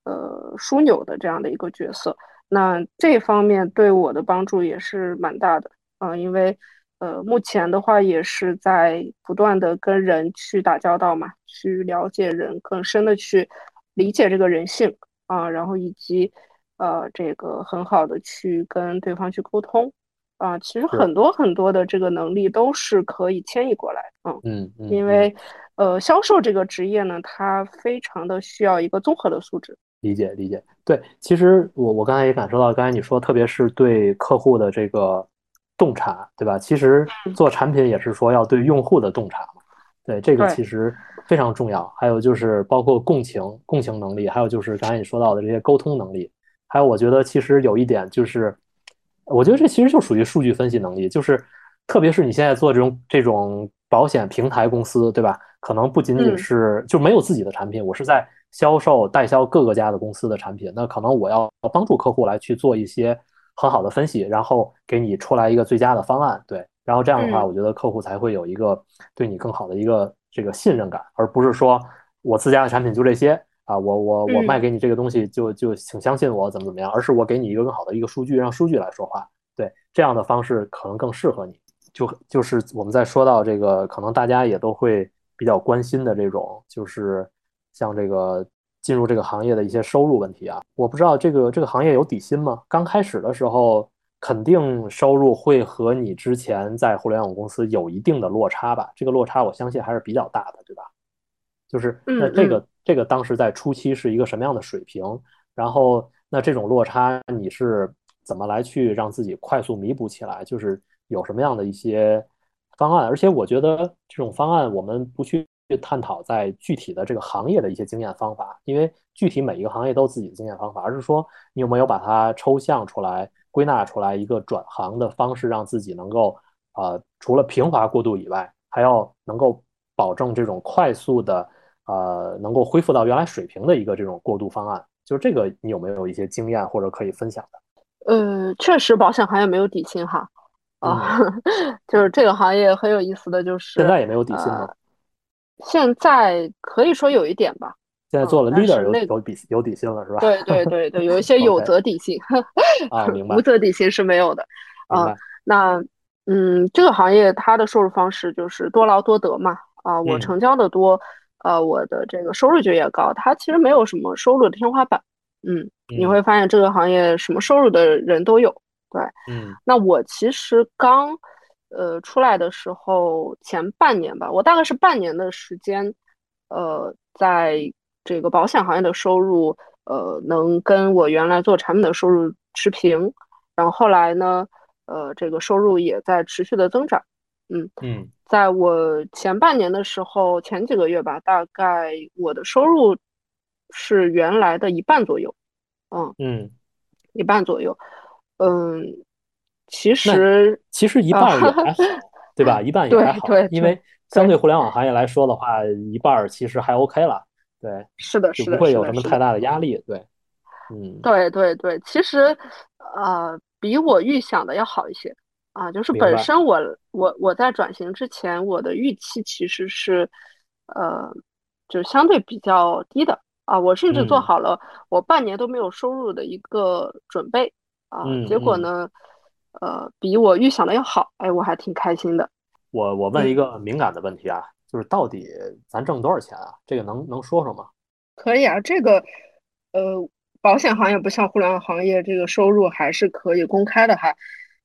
呃枢纽的这样的一个角色。那这方面对我的帮助也是蛮大的啊，因为呃，目前的话也是在不断的跟人去打交道嘛，去了解人，更深的去理解这个人性啊，然后以及呃，这个很好的去跟对方去沟通啊，其实很多很多的这个能力都是可以迁移过来的，嗯嗯，因为呃，销售这个职业呢，它非常的需要一个综合的素质。理解理解，对，其实我我刚才也感受到，刚才你说，特别是对客户的这个洞察，对吧？其实做产品也是说要对用户的洞察嘛，对，这个其实非常重要。还有就是包括共情、共情能力，还有就是刚才你说到的这些沟通能力，还有我觉得其实有一点就是，我觉得这其实就属于数据分析能力，就是特别是你现在做这种这种保险平台公司，对吧？可能不仅仅是就没有自己的产品，我是在。销售代销各个家的公司的产品，那可能我要帮助客户来去做一些很好的分析，然后给你出来一个最佳的方案，对，然后这样的话，我觉得客户才会有一个对你更好的一个这个信任感，而不是说我自家的产品就这些啊，我我我卖给你这个东西就就请相信我怎么怎么样，而是我给你一个更好的一个数据，让数据来说话，对，这样的方式可能更适合你。就就是我们在说到这个，可能大家也都会比较关心的这种，就是。像这个进入这个行业的一些收入问题啊，我不知道这个这个行业有底薪吗？刚开始的时候，肯定收入会和你之前在互联网公司有一定的落差吧？这个落差我相信还是比较大的，对吧？就是那这个这个当时在初期是一个什么样的水平？然后那这种落差你是怎么来去让自己快速弥补起来？就是有什么样的一些方案？而且我觉得这种方案我们不去。去探讨在具体的这个行业的一些经验方法，因为具体每一个行业都有自己的经验方法，而是说你有没有把它抽象出来、归纳出来一个转行的方式，让自己能够呃除了平滑过渡以外，还要能够保证这种快速的呃能够恢复到原来水平的一个这种过渡方案。就是这个，你有没有一些经验或者可以分享的？呃，确实保险行业没有底薪哈啊，就是这个行业很有意思的就是现在也没有底薪吗？现在可以说有一点吧。现在做了 leader 有有底有底薪了是吧？对对对对，有一些有责底薪啊，明白。无责底薪是没有的啊。那嗯，这个行业它的收入方式就是多劳多得嘛啊，我成交的多，呃，我的这个收入就越高。它其实没有什么收入的天花板。嗯，你会发现这个行业什么收入的人都有。对，嗯。那我其实刚。呃，出来的时候前半年吧，我大概是半年的时间，呃，在这个保险行业的收入，呃，能跟我原来做产品的收入持平。然后后来呢，呃，这个收入也在持续的增长。嗯嗯，在我前半年的时候，前几个月吧，大概我的收入是原来的一半左右。嗯嗯，一半左右。嗯。其实其实一半也还好，对吧？一半也还好，因为相对互联网行业来说的话，一半其实还 OK 了，对，是的，就不会有什么太大的。压力，对，嗯，对对对，其实呃，比我预想的要好一些啊，就是本。身我我我在转型之前，我的预期其实是呃，就是相对比较低的啊，我甚至做好了我半年都没有收入的一个准备啊，结果呢？呃，比我预想的要好，哎，我还挺开心的。我我问一个敏感的问题啊，就是到底咱挣多少钱啊？这个能能说说吗？可以啊，这个呃，保险行业不像互联网行业，这个收入还是可以公开的哈。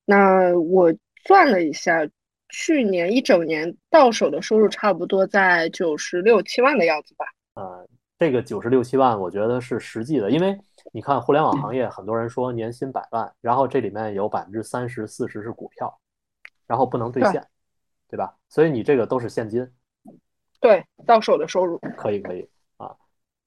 那我算了一下，去年一整年到手的收入差不多在九十六七万的样子吧。呃，这个九十六七万，我觉得是实际的，因为。你看，互联网行业很多人说年薪百万，然后这里面有百分之三十、四十是股票，然后不能兑现，对吧？所以你这个都是现金，对，到手的收入可以可以啊。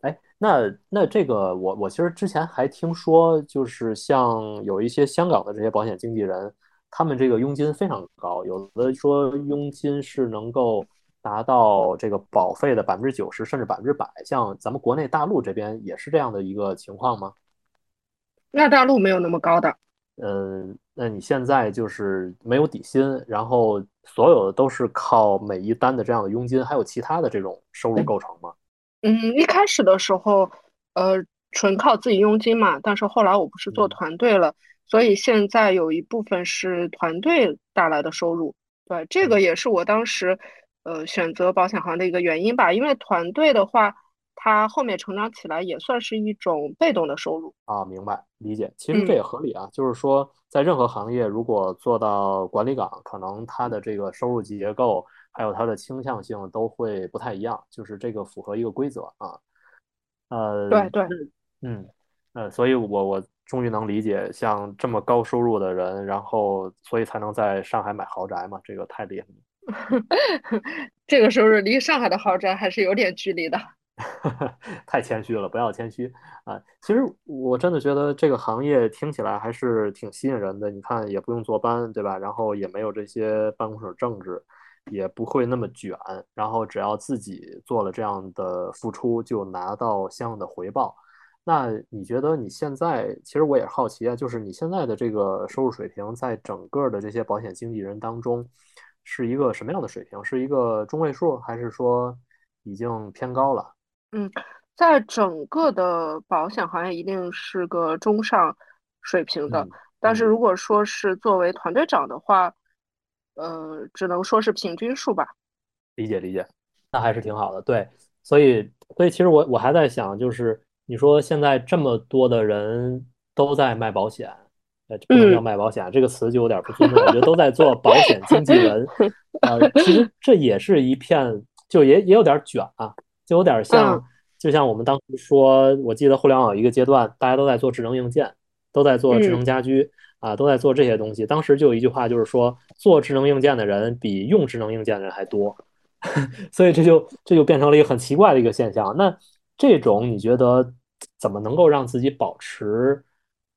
哎，那那这个我我其实之前还听说，就是像有一些香港的这些保险经纪人，他们这个佣金非常高，有的说佣金是能够。达到这个保费的百分之九十甚至百分之百，像咱们国内大陆这边也是这样的一个情况吗？那大陆没有那么高的。嗯，那你现在就是没有底薪，然后所有的都是靠每一单的这样的佣金，还有其他的这种收入构成吗？嗯，一开始的时候，呃，纯靠自己佣金嘛，但是后来我不是做团队了，所以现在有一部分是团队带来的收入。对，这个也是我当时。呃，选择保险行的一个原因吧，因为团队的话，它后面成长起来也算是一种被动的收入啊。明白，理解，其实这也合理啊。就是说，在任何行业，如果做到管理岗，可能它的这个收入结构还有它的倾向性都会不太一样，就是这个符合一个规则啊。呃，对对，嗯，呃，所以我我终于能理解，像这么高收入的人，然后所以才能在上海买豪宅嘛，这个太厉害了。这个收入离上海的豪宅还是有点距离的，太谦虚了，不要谦虚啊！其实我真的觉得这个行业听起来还是挺吸引人的。你看，也不用坐班，对吧？然后也没有这些办公室政治，也不会那么卷。然后只要自己做了这样的付出，就拿到相应的回报。那你觉得你现在，其实我也好奇啊，就是你现在的这个收入水平，在整个的这些保险经纪人当中。是一个什么样的水平？是一个中位数，还是说已经偏高了？嗯，在整个的保险行业，一定是个中上水平的。但是如果说是作为团队长的话，呃，只能说是平均数吧。理解理解，那还是挺好的。对，所以所以其实我我还在想，就是你说现在这么多的人都在卖保险。不能叫卖保险，这个词就有点不尊重。我觉得都在做保险经纪人，呃，其实这也是一片，就也也有点卷啊，就有点像，就像我们当时说，我记得互联网一个阶段，大家都在做智能硬件，都在做智能家居啊，都在做这些东西。当时就有一句话，就是说，做智能硬件的人比用智能硬件的人还多，所以这就这就变成了一个很奇怪的一个现象。那这种你觉得怎么能够让自己保持？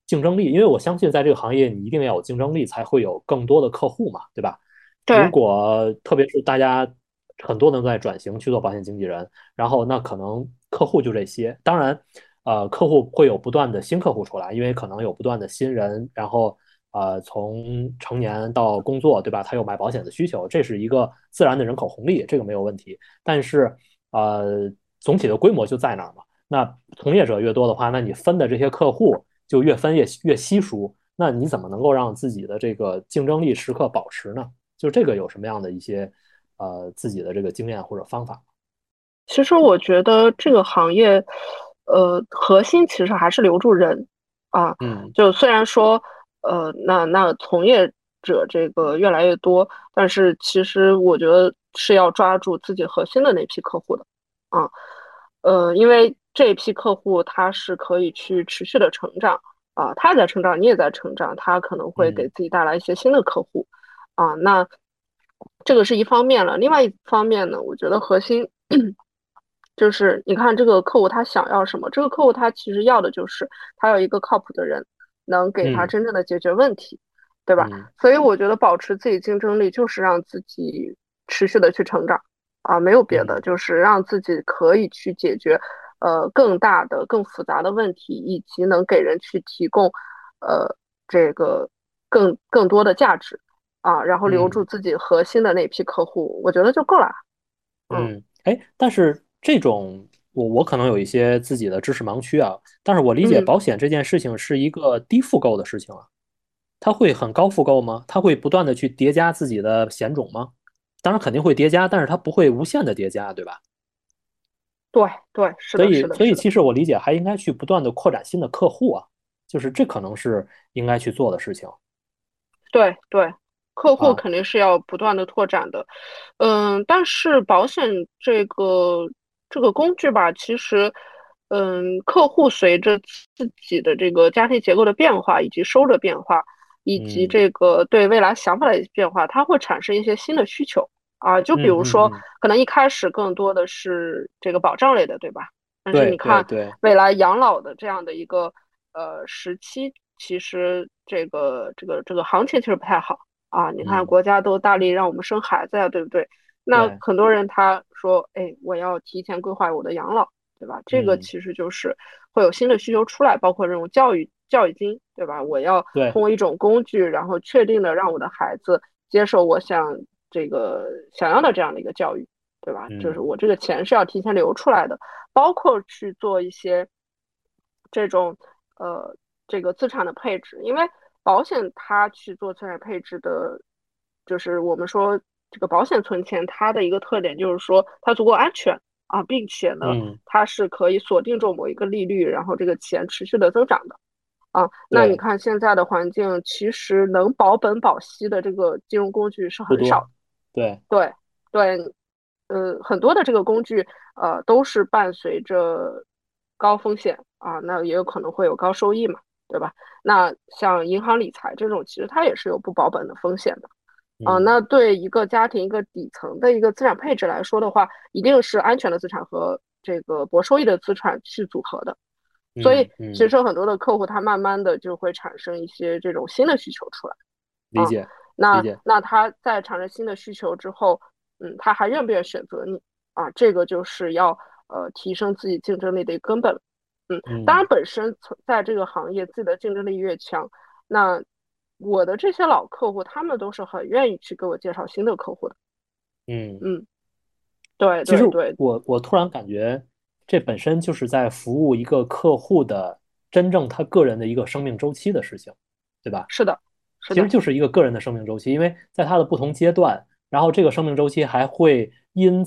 竞争力，因为我相信在这个行业，你一定要有竞争力，才会有更多的客户嘛，对吧？对。如果特别是大家很多人在转型去做保险经纪人，然后那可能客户就这些。当然，呃，客户会有不断的新客户出来，因为可能有不断的新人，然后呃，从成年到工作，对吧？他有买保险的需求，这是一个自然的人口红利，这个没有问题。但是，呃，总体的规模就在那儿嘛。那从业者越多的话，那你分的这些客户。就越分越越稀疏，那你怎么能够让自己的这个竞争力时刻保持呢？就这个有什么样的一些呃自己的这个经验或者方法？其实我觉得这个行业，呃，核心其实还是留住人啊。嗯。就虽然说，呃，那那从业者这个越来越多，但是其实我觉得是要抓住自己核心的那批客户的啊。呃，因为。这一批客户他是可以去持续的成长啊，他也在成长，你也在成长，他可能会给自己带来一些新的客户啊。那这个是一方面了，另外一方面呢，我觉得核心就是你看这个客户他想要什么，这个客户他其实要的就是他要一个靠谱的人能给他真正的解决问题对吧？嗯所以我觉得保持自己竞争力就是让自己持续的去成长啊，没有别的，嗯就是让自己可以去解决呃更大的、更复杂的问题，以及能给人去提供呃这个更更多的价值啊，然后留住嗯自己核心的那批客户，我觉得就够了。嗯嗯，哎，但是这种我我可能有一些自己的知识盲区啊，但是我理解嗯。保险这件事情是一个低复购的事情啊，它会很高复购吗？它会不断的去叠加自己的险种吗？当然肯定会叠加，但是它不会无限的叠加，对吧？对对，是的，是所以，所以其实我理解还应该去不断的扩展新的客户啊，就是这可能是应该去做的事情。对对，客户啊。肯定是要不断的拓展的，嗯，但是保险这个这个工具吧，其实，嗯，客户随着自己的这个家庭结构的变化，以及收入的变化，以及嗯。这个对未来想法的变化，它会产生一些新的需求啊，就比如说，可能一开始更多的是这个保障类的，对吧？但是你看未来养老的这样的一个呃时期，其实这个这个这个行情其实不太好啊。你看嗯国家都大力让我们生孩子呀，对不对？那，很多人他说，哎，我要提前规划我的养老，对吧？这个嗯其实就是会有新的需求出来，包括这种教育教育金，对吧？我要，通过一种工具，然后确定的让我的孩子接受我想这个想要的这样的一个教育。对吧？就是嗯我这个钱是要提前留出来的，包括去做一些这种呃这个资产的配置，因为保险它去做资产配置的，就是我们说这个保险存钱，它的一个特点就是说它足够安全啊，并且呢，嗯它是可以锁定住某一个利率，然后这个钱持续的增长的啊。那你，看现在的环境，其实能保本保息的这个金融工具是，很少的。对，对对，呃，很多的这个工具，呃，都是伴随着高风险啊，那也有可能会有高收益嘛，对吧？那像银行理财这种，其实它也是有不保本的风险的啊。嗯那对一个家庭一个底层的一个资产配置来说的话，一定是安全的资产和这个博收益的资产去组合的。所以其实很多的客户他慢慢的就会产生一些这种新的需求出来。啊，理解理那，那他在产生新的需求之后，嗯，他还愿不愿意选择你啊？这个就是要呃提升自己竞争力的一个根本。嗯，当嗯然本身在这个行业自己的竞争力越强，那我的这些老客户他们都是很愿意去给我介绍新的客户的。嗯。嗯，对其实对对，我我突然感觉，这本身就是在服务一个客户的真正他个人的一个生命周期的事情，对吧？是的，是其实，就是一个个人的生命周期，因为在它的不同阶段，然后这个生命周期还会因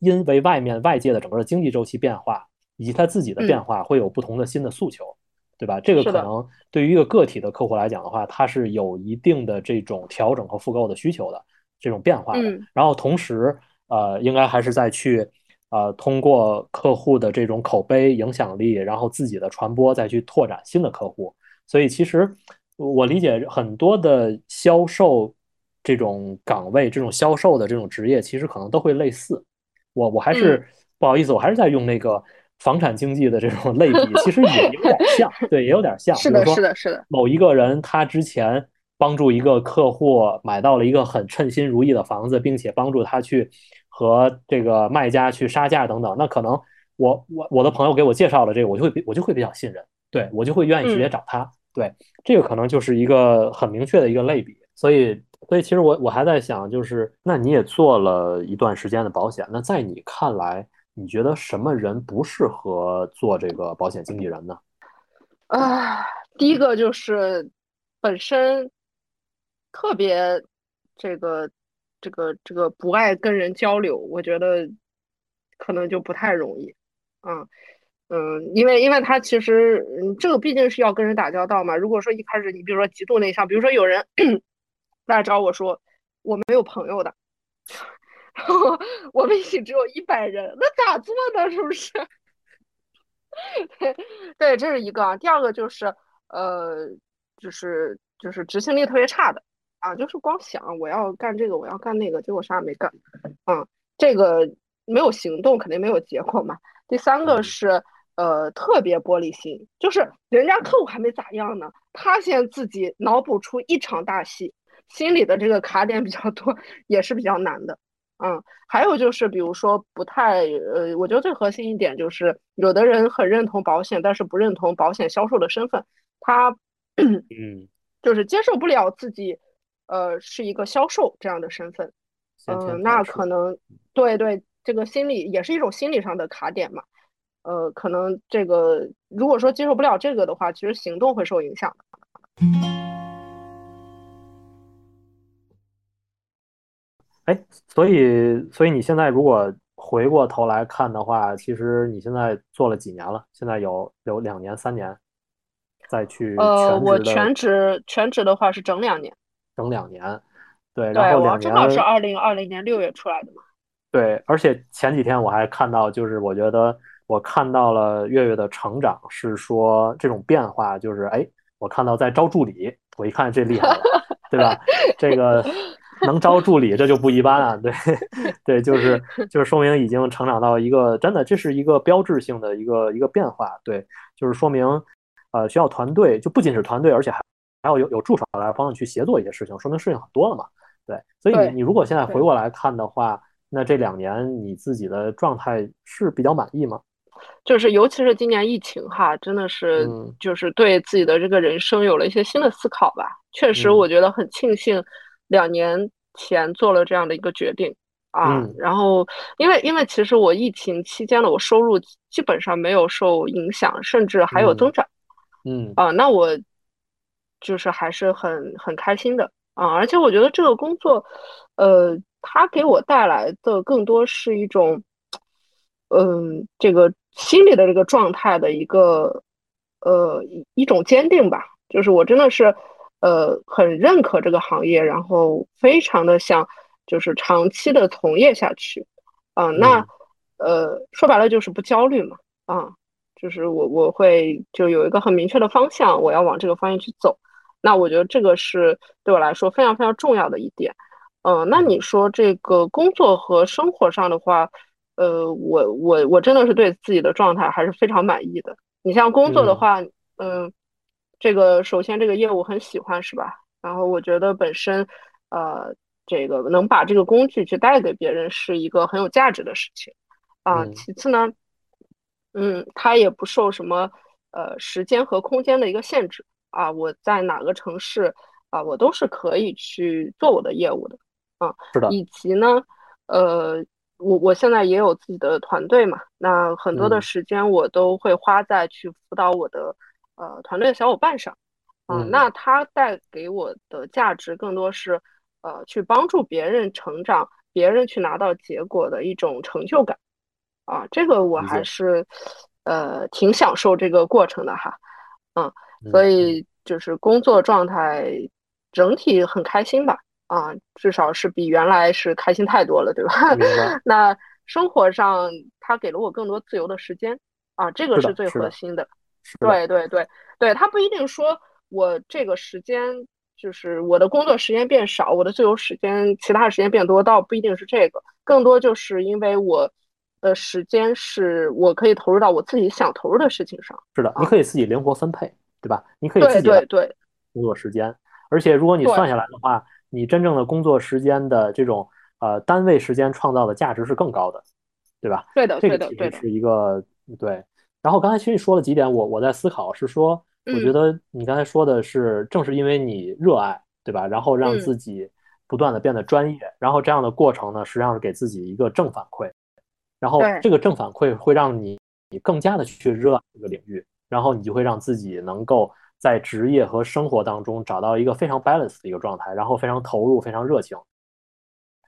因为外面外界的整个的经济周期变化，以及他自己的变嗯，化，会有不同的新的诉求，对吧？这个，可能对于一个个体的客户来讲的话，它是有一定的这种调整和复购的需求的这种变化的。嗯然后同时，呃，应该还是在去呃通过客户的这种口碑影响力，然后自己的传播，再去拓展新的客户。所以其实我理解很多的销售这种岗位、这种销售的这种职业，其实可能都会类似。我我还嗯，是不好意思，我还是在用那个房产经济的这种类比，其实也有点像，对，也有点像。是的，比如说是的，是的，某一个人他之前帮助一个客户买到了一个很称心如意的房子，并且帮助他去和这个卖家去杀价等等，那可能我我我的朋友给我介绍了这个，我就会比我就会比较信任，对我就会愿意直接嗯找他。对，这个可能就是一个很明确的一个类比。所以，所以其实我我还在想，就是那你也做了一段时间的保险，那在你看来，你觉得什么人不适合做这个保险经纪人呢？啊，第一个就是本身特别这个这个这个不爱跟人交流，我觉得可能就不太容易。啊，嗯，因为因为他其实嗯，这个毕竟是要跟人打交道嘛。如果说一开始你比如说极度内向，比如说有人 来找我说我没有朋友的，然后我微信只有一百人，那咋做呢？是不是？对，这是一个啊。第二个就是呃，就是就是执行力特别差的啊，就是光想我要干这个，我要干那个，结果啥也没干。嗯，这个没有行动，肯定没有结果嘛。第三个嗯是呃特别玻璃心，就是人家客户还没咋样呢，他先自己脑补出一场大戏，心里的这个卡点比较多，也是比较难的。嗯，还有就是比如说不太呃，我觉得最核心一点就是，有的人很认同保险，但是不认同保险销售的身份，他嗯，就是接受不了自己呃是一个销售这样的身份。嗯，那可能对对，这个心理也是一种心理上的卡点嘛。呃，可能这个如果说接受不了这个的话，其实行动会受影响的。哎，所以所以你现在如果回过头来看的话，其实你现在做了几年了？现在有有两年、三年，再去呃，我全职全职的话是整两年，整两年。对，然后两年正好是二零二零年六月出来的嘛。对，而且前几天我还看到，就是我觉得我看到了月月的成长，是说这种变化，就是哎，我看到在招助理，我一看这厉害了，对吧？这个能招助理，这就不一般啊。对，对，就是 就是说明已经成长到一个真的，这是一个标志性的一个一个变化。对，就是说明呃，需要团队，就不仅是团队，而且还还要有有助手来帮你去协作一些事情，说明事情很多了嘛。对，所以你你如果现在回过来看的话，那这两年你自己的状态是比较满意吗？就是尤其是今年疫情哈，真的是就是对自己的这个人生有了一些新的思考吧。确实，我觉得很庆幸两年前做了这样的一个决定啊。然后，因为因为其实我疫情期间的我收入基本上没有受影响，甚至还有增长。嗯啊，那我就是还是很很开心的。啊，而且我觉得这个工作，呃，它给我带来的更多是一种，嗯，这个心理的这个状态的一个，呃，一种坚定吧。就是我真的是，呃，很认可这个行业，然后非常的想，就是长期的从业下去。啊，那，呃，说白了就是不焦虑嘛。啊，就是我我会就有一个很明确的方向，我要往这个方向去走。那我觉得这个是对我来说非常非常重要的一点，嗯，那你说这个工作和生活上的话，呃，我我我真的是对自己的状态还是非常满意的。你像工作的话，嗯，这个首先这个业务很喜欢是吧？然后我觉得本身，呃，这个能把这个工具去带给别人是一个很有价值的事情，啊，其次呢，嗯，它也不受什么呃时间和空间的一个限制。啊，我在哪个城市啊，我都是可以去做我的业务的，啊，是的。以及呢，呃，我我现在也有自己的团队嘛，那很多的时间我都会花在去辅导我的呃团队的小伙伴上，啊，那他带给我的价值更多是呃去帮助别人成长，别人去拿到结果的一种成就感，啊，这个我还是呃挺享受这个过程的哈，嗯。所以就是工作状态整体很开心吧，啊，至少是比原来是开心太多了，对吧？那生活上他给了我更多自由的时间，啊，这个是最核心的。对对对对，他不一定说我这个时间就是我的工作时间变少，我的自由时间其他时间变多，倒不一定是这个，更多就是因为我的时间是我可以投入到我自己想投入的事情上。是的，你可以自己灵活分配。对吧？你可以自己对对工作时间，而且如果你算下来的话，你真正的工作时间的这种呃单位时间创造的价值是更高的，对吧？对的，这个其实是一个对。然后刚才其实你说了几点，我我在思考是说，我觉得你刚才说的是，正是因为你热爱，对吧？然后让自己不断的变得专业，然后这样的过程呢，实际上是给自己一个正反馈，然后这个正反馈会让你你更加的去热爱这个领域。然后你就会让自己能够在职业和生活当中找到一个非常 balance 的一个状态，然后非常投入、非常热情。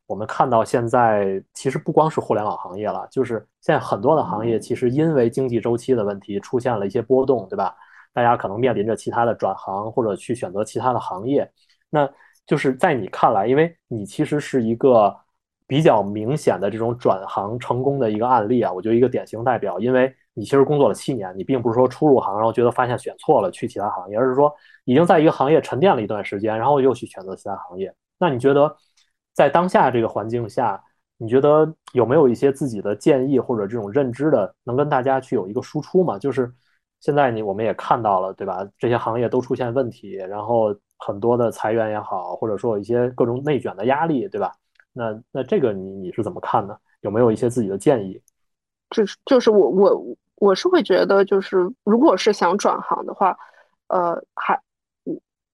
我们看到现在其实不光是互联网行业了，就是现在很多的行业其实因为经济周期的问题出现了一些波动，对吧？大家可能面临着其他的转行或者去选择其他的行业。那就是在你看来，因为你其实是一个比较明显的这种转行成功的一个案例啊，我觉得一个典型代表，因为。你其实工作了七年，你并不是说初入行然后觉得发现选错了去其他行业，而是说已经在一个行业沉淀了一段时间，然后又去选择其他行业。那你觉得在当下这个环境下，你觉得有没有一些自己的建议或者这种认知的，能跟大家去有一个输出嘛？就是现在你我们也看到了，对吧？这些行业都出现问题，然后很多的裁员也好，或者说有一些各种内卷的压力，对吧？那那这个你你是怎么看呢？有没有一些自己的建议？就是就是我我我是会觉得，就是如果是想转行的话，呃，还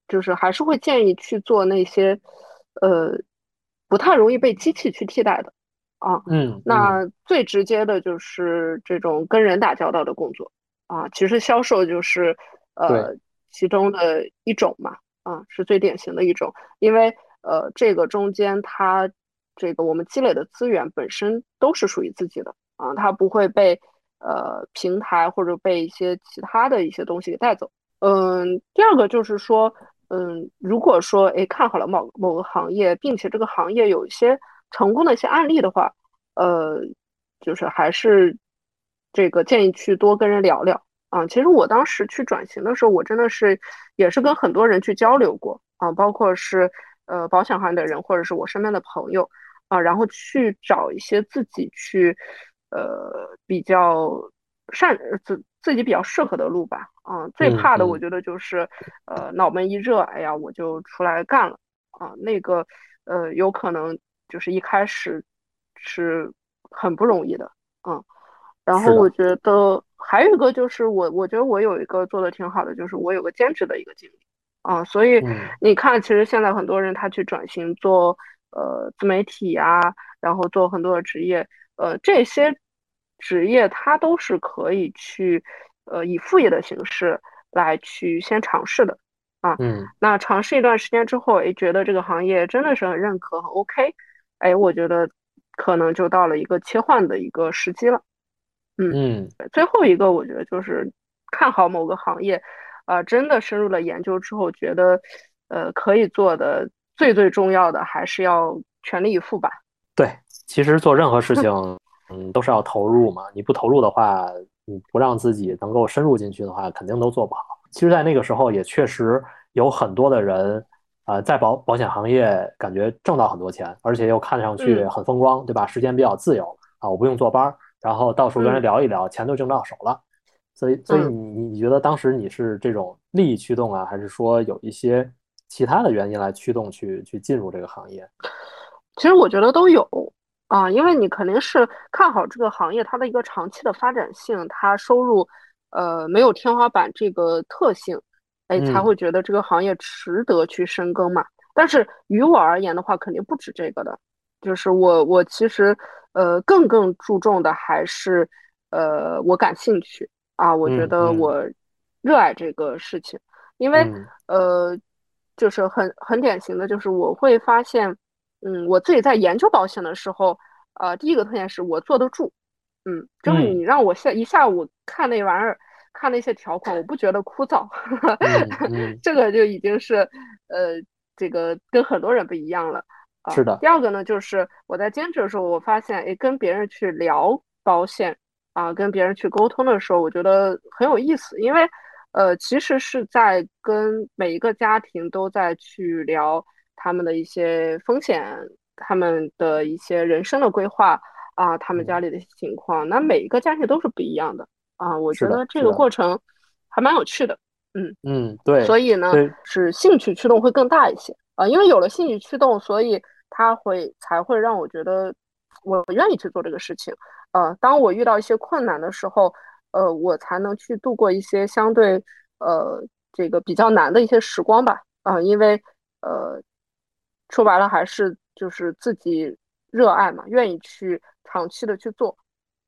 就是还是会建议去做那些呃不太容易被机器去替代的啊。嗯，那最直接的就是这种跟人打交道的工作啊。其实销售就是呃其中的一种嘛，啊，是最典型的一种，因为呃这个中间它。这个我们积累的资源本身都是属于自己的啊，它不会被呃平台或者被一些其他的一些东西给带走。嗯，第二个就是说，嗯，如果说哎看好了某某个行业，并且这个行业有一些成功的一些案例的话，呃，就是还是这个建议去多跟人聊聊啊。其实我当时去转型的时候，我真的是也是跟很多人去交流过啊，包括是呃保险行业的人，或者是我身边的朋友。啊，然后去找一些自己去，呃，比较善自自己比较适合的路吧。啊，最怕的我觉得就是，呃，脑门一热，哎呀，我就出来干了。啊，那个，呃，有可能就是一开始是很不容易的。嗯，然后我觉得还有一个就是我，我觉得我有一个做的挺好的，就是我有个兼职的一个经历。啊，所以你看，其实现在很多人他去转型做。呃，自媒体呀，然后做很多的职业，呃，这些职业它都是可以去，呃，以副业的形式来去先尝试的啊。嗯。那尝试一段时间之后，哎，觉得这个行业真的是很认可，很 OK，哎，我觉得可能就到了一个切换的一个时机了。嗯嗯。最后一个，我觉得就是看好某个行业，啊，真的深入了研究之后，觉得呃可以做的。最最重要的还是要全力以赴吧。对，其实做任何事情，嗯，都是要投入嘛。你不投入的话，你不让自己能够深入进去的话，肯定都做不好。其实，在那个时候，也确实有很多的人，呃，在保保险行业感觉挣到很多钱，而且又看上去很风光，对吧？时间比较自由啊，我不用坐班，然后到处跟人聊一聊，钱都挣到手了。所以，所以你你觉得当时你是这种利益驱动啊，还是说有一些？其他的原因来驱动去去进入这个行业，其实我觉得都有啊，因为你肯定是看好这个行业它的一个长期的发展性，它收入呃没有天花板这个特性，哎才会觉得这个行业值得去深耕嘛。但是于我而言的话，肯定不止这个的，就是我我其实呃更更注重的还是呃我感兴趣啊，我觉得我热爱这个事情，因为呃。就是很很典型的，就是我会发现，嗯，我自己在研究保险的时候，呃，第一个特点是我坐得住，嗯，就是你让我下一下午看那玩意儿，看那些条款，我不觉得枯燥，这个就已经是，呃，这个跟很多人不一样了。是的。第二个呢，就是我在兼职的时候，我发现，哎，跟别人去聊保险啊，跟别人去沟通的时候，我觉得很有意思，因为。呃，其实是在跟每一个家庭都在去聊他们的一些风险，他们的一些人生的规划啊，他们家里的情况。那每一个家庭都是不一样的啊，我觉得这个过程还蛮有趣的。嗯嗯，对。所以呢，是兴趣驱动会更大一些啊，因为有了兴趣驱动，所以他会才会让我觉得我愿意去做这个事情。呃，当我遇到一些困难的时候。呃，我才能去度过一些相对呃这个比较难的一些时光吧。啊，因为呃说白了还是就是自己热爱嘛，愿意去长期的去做。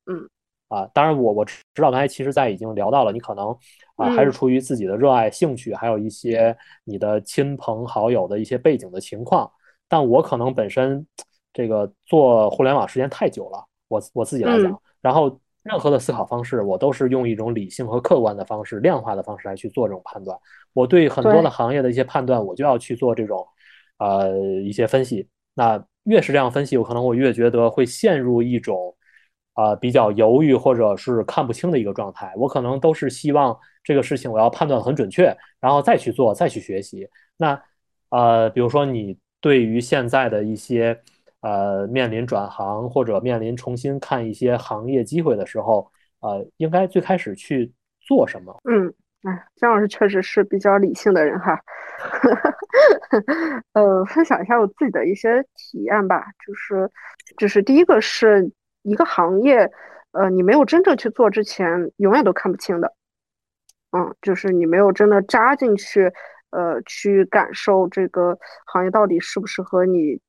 嗯啊，当然我我知道刚才其实在已经聊到了，你可能啊还是出于自己的热爱兴趣，还有一些你的亲朋好友的一些背景的情况。但我可能本身这个做互联网时间太久了，我我自己来讲，然后。任何的思考方式，我都是用一种理性和客观的方式、量化的方式来去做这种判断。我对很多的行业的一些判断，我就要去做这种，呃，一些分析。那越是这样分析，我可能我越觉得会陷入一种，啊，比较犹豫或者是看不清的一个状态。我可能都是希望这个事情我要判断很准确，然后再去做，再去学习。那，呃，比如说你对于现在的一些。呃面临转行或者面临重新看一些行业机会的时候，呃，应该最开始去做什么？嗯，哎，姜老师确实是比较理性的人哈。呃，分享一下我自己的一些体验吧，就是，就是第一个是一个行业，呃，你没有真正去做之前，永远都看不清的。嗯，就是你没有真的扎进去，呃，去感受这个行业到底适不适合你，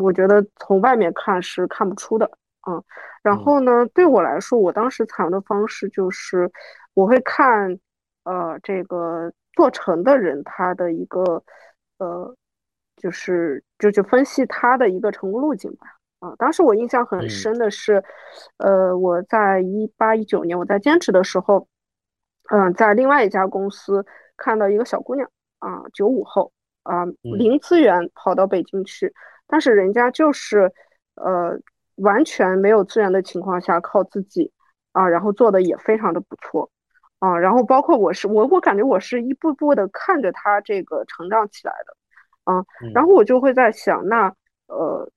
我觉得从外面看是看不出的。嗯，然后呢，对我来说，我当时采用的方式就是，我会看，呃，这个做成的人他的一个，呃，就是就就分析他的一个成功路径吧。啊，当时我印象很深的是，呃，我在一八一九年我在兼职的时候，嗯，在另外一家公司看到一个小姑娘啊，九五后啊，零资源跑到北京去，但是人家就是，呃。完全没有资源的情况下，靠自己啊，然后做的也非常的不错啊，然后包括我是我，我感觉我是一步步的看着他这个成长起来的啊，然后我就会在想，那呃，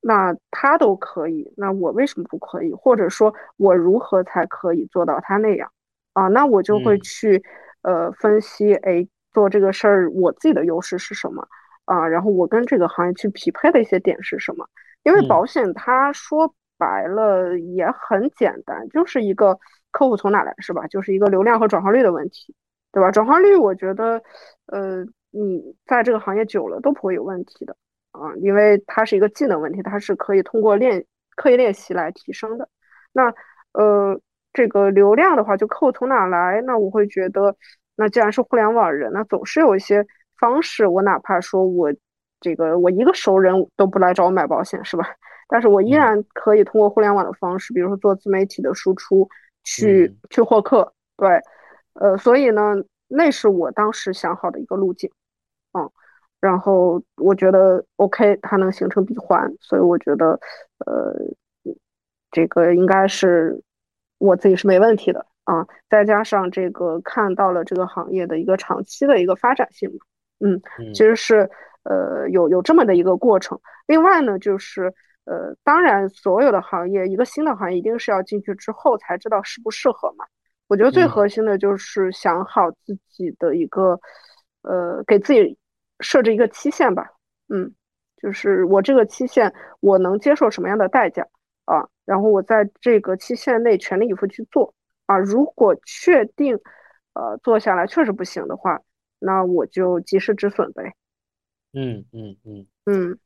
那他都可以，那我为什么不可以？或者说，我如何才可以做到他那样啊？那我就会去呃分析，哎，做这个事儿我自己的优势是什么啊？然后我跟这个行业去匹配的一些点是什么？因为保险，它说白了也很简单，就是一个客户从哪来，是吧？就是一个流量和转化率的问题，对吧？转化率，我觉得，呃，你在这个行业久了都不会有问题的啊，因为它是一个技能问题，它是可以通过练刻意练习来提升的。那，呃，这个流量的话，就客户从哪来，那我会觉得，那既然是互联网人，那总是有一些方式，我哪怕说我。这个我一个熟人都不来找我买保险是吧？但是我依然可以通过互联网的方式，比如说做自媒体的输出，去去获客。对，呃，所以呢，那是我当时想好的一个路径，嗯，然后我觉得 OK，它能形成闭环，所以我觉得，呃，这个应该是我自己是没问题的啊。再加上这个看到了这个行业的一个长期的一个发展性，嗯，其实是。呃，有有这么的一个过程。另外呢，就是呃，当然，所有的行业，一个新的行业一定是要进去之后才知道适不适合嘛。我觉得最核心的就是想好自己的一个，呃，给自己设置一个期限吧。嗯，就是我这个期限我能接受什么样的代价啊？然后我在这个期限内全力以赴去做啊。如果确定呃做下来确实不行的话，那我就及时止损呗。嗯嗯嗯嗯，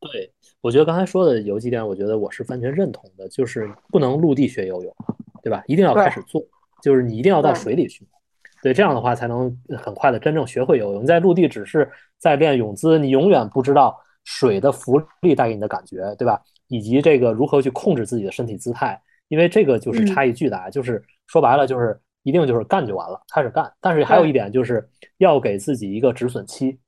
对，我觉得刚才说的有几点，我觉得我是完全认同的，就是不能陆地学游泳，对吧？一定要开始做，就是你一定要到水里去，对，这样的话才能很快的真正学会游泳。你在陆地只是在练泳姿，你永远不知道水的浮力带给你的感觉，对吧？以及这个如何去控制自己的身体姿态，因为这个就是差异巨大，就是说白了就是一定就是干就完了，开始干。但是还有一点就是要给自己一个止损期。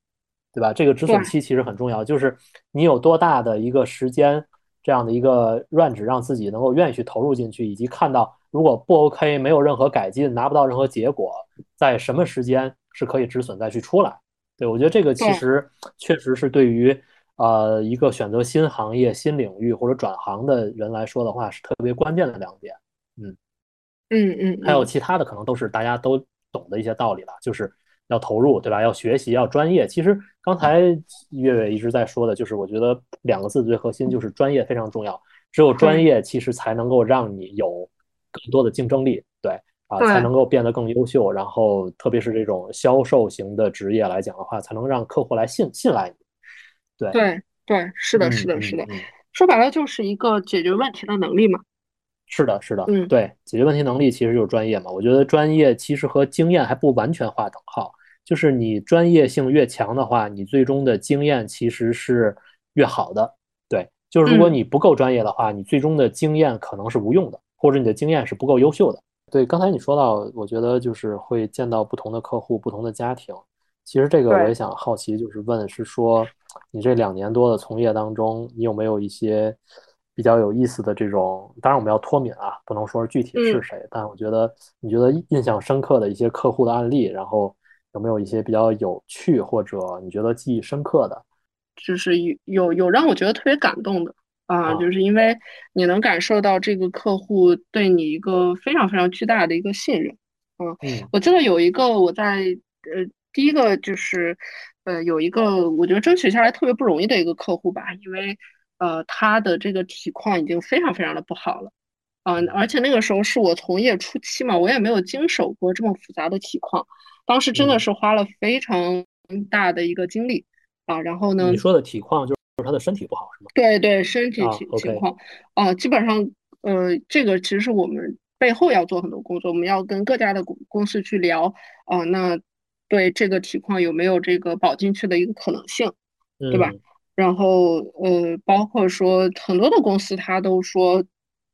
对吧？这个止损期其实很重要，就是你有多大的一个时间，这样的一个 range，让自己能够愿意去投入进去，以及看到如果不 OK，没有任何改进，拿不到任何结果，在什么时间是可以止损再去出来。对我觉得这个其实确实是对于呃一个选择新行业、新领域或者转行的人来说的话，是特别关键的两点。嗯嗯嗯，还有其他的可能都是大家都懂的一些道理了，就是。要投入，对吧？要学习，要专业。其实刚才月月一直在说的，就是我觉得两个字最核心就是专业非常重要。只有专业，其实才能够让你有更多的竞争力，对啊，才能够变得更优秀。然后，特别是这种销售型的职业来讲的话，才能让客户来信信赖你。对对对，是的，是的，是的。说白了，就是一个解决问题的能力嘛。是的，是的，嗯，对，解决问题能力其实就是专业嘛。我觉得专业其实和经验还不完全划等号。就是你专业性越强的话，你最终的经验其实是越好的。对，就是如果你不够专业的话，你最终的经验可能是无用的，或者你的经验是不够优秀的。对，刚才你说到，我觉得就是会见到不同的客户、不同的家庭。其实这个我也想好奇，就是问，是说你这两年多的从业当中，你有没有一些比较有意思的这种？当然我们要脱敏啊，不能说具体是谁，但我觉得你觉得印象深刻的一些客户的案例，然后。有没有一些比较有趣或者你觉得记忆深刻的？就是有有有让我觉得特别感动的啊，啊，就是因为你能感受到这个客户对你一个非常非常巨大的一个信任。嗯，嗯我记得有一个我在呃第一个就是呃有一个我觉得争取下来特别不容易的一个客户吧，因为呃他的这个体况已经非常非常的不好了。嗯，嗯而且那个时候是我从业初期嘛，我也没有经手过这么复杂的体况，当时真的嗯，是花了非常大的一个精力啊，然后呢，你说的体况就是他的身体不好是吗？对对，身体情情况，啊，基本上，呃，这个其实是我们背后要做很多工作，我们要跟各家的公公司去聊，啊，那对这个体况有没有这个保进去的一个可能性，对吧？嗯然后，呃，包括说很多的公司他都说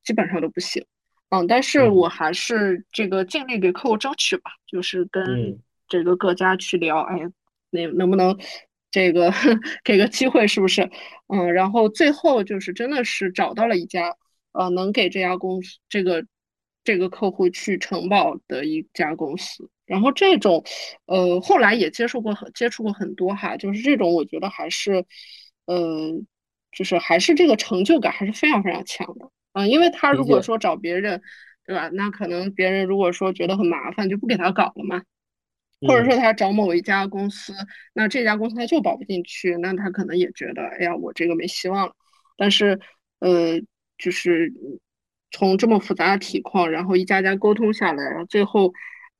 基本上都不行，嗯，但是我嗯还是这个尽力给客户争取吧，就是跟嗯这个各家去聊，哎，能能不能这个 给个机会，是不是？嗯，然后最后就是真的是找到了一家，呃，能给这家公司这个这个客户去承保的一家公司。然后这种，呃，后来也接触过很接触过很多哈，就是这种我觉得还是，呃，就是还是这个成就感还是非常非常强的。嗯，因为他，如果说找别人，对吧？那可能别人如果说觉得很麻烦，就不给他搞了嘛。或者嗯说他找某一家公司，那这家公司他就保不进去，那他可能也觉得，哎呀，我这个没希望了。但是，呃，就是从这么复杂的体况，然后一家家沟通下来，然后最后，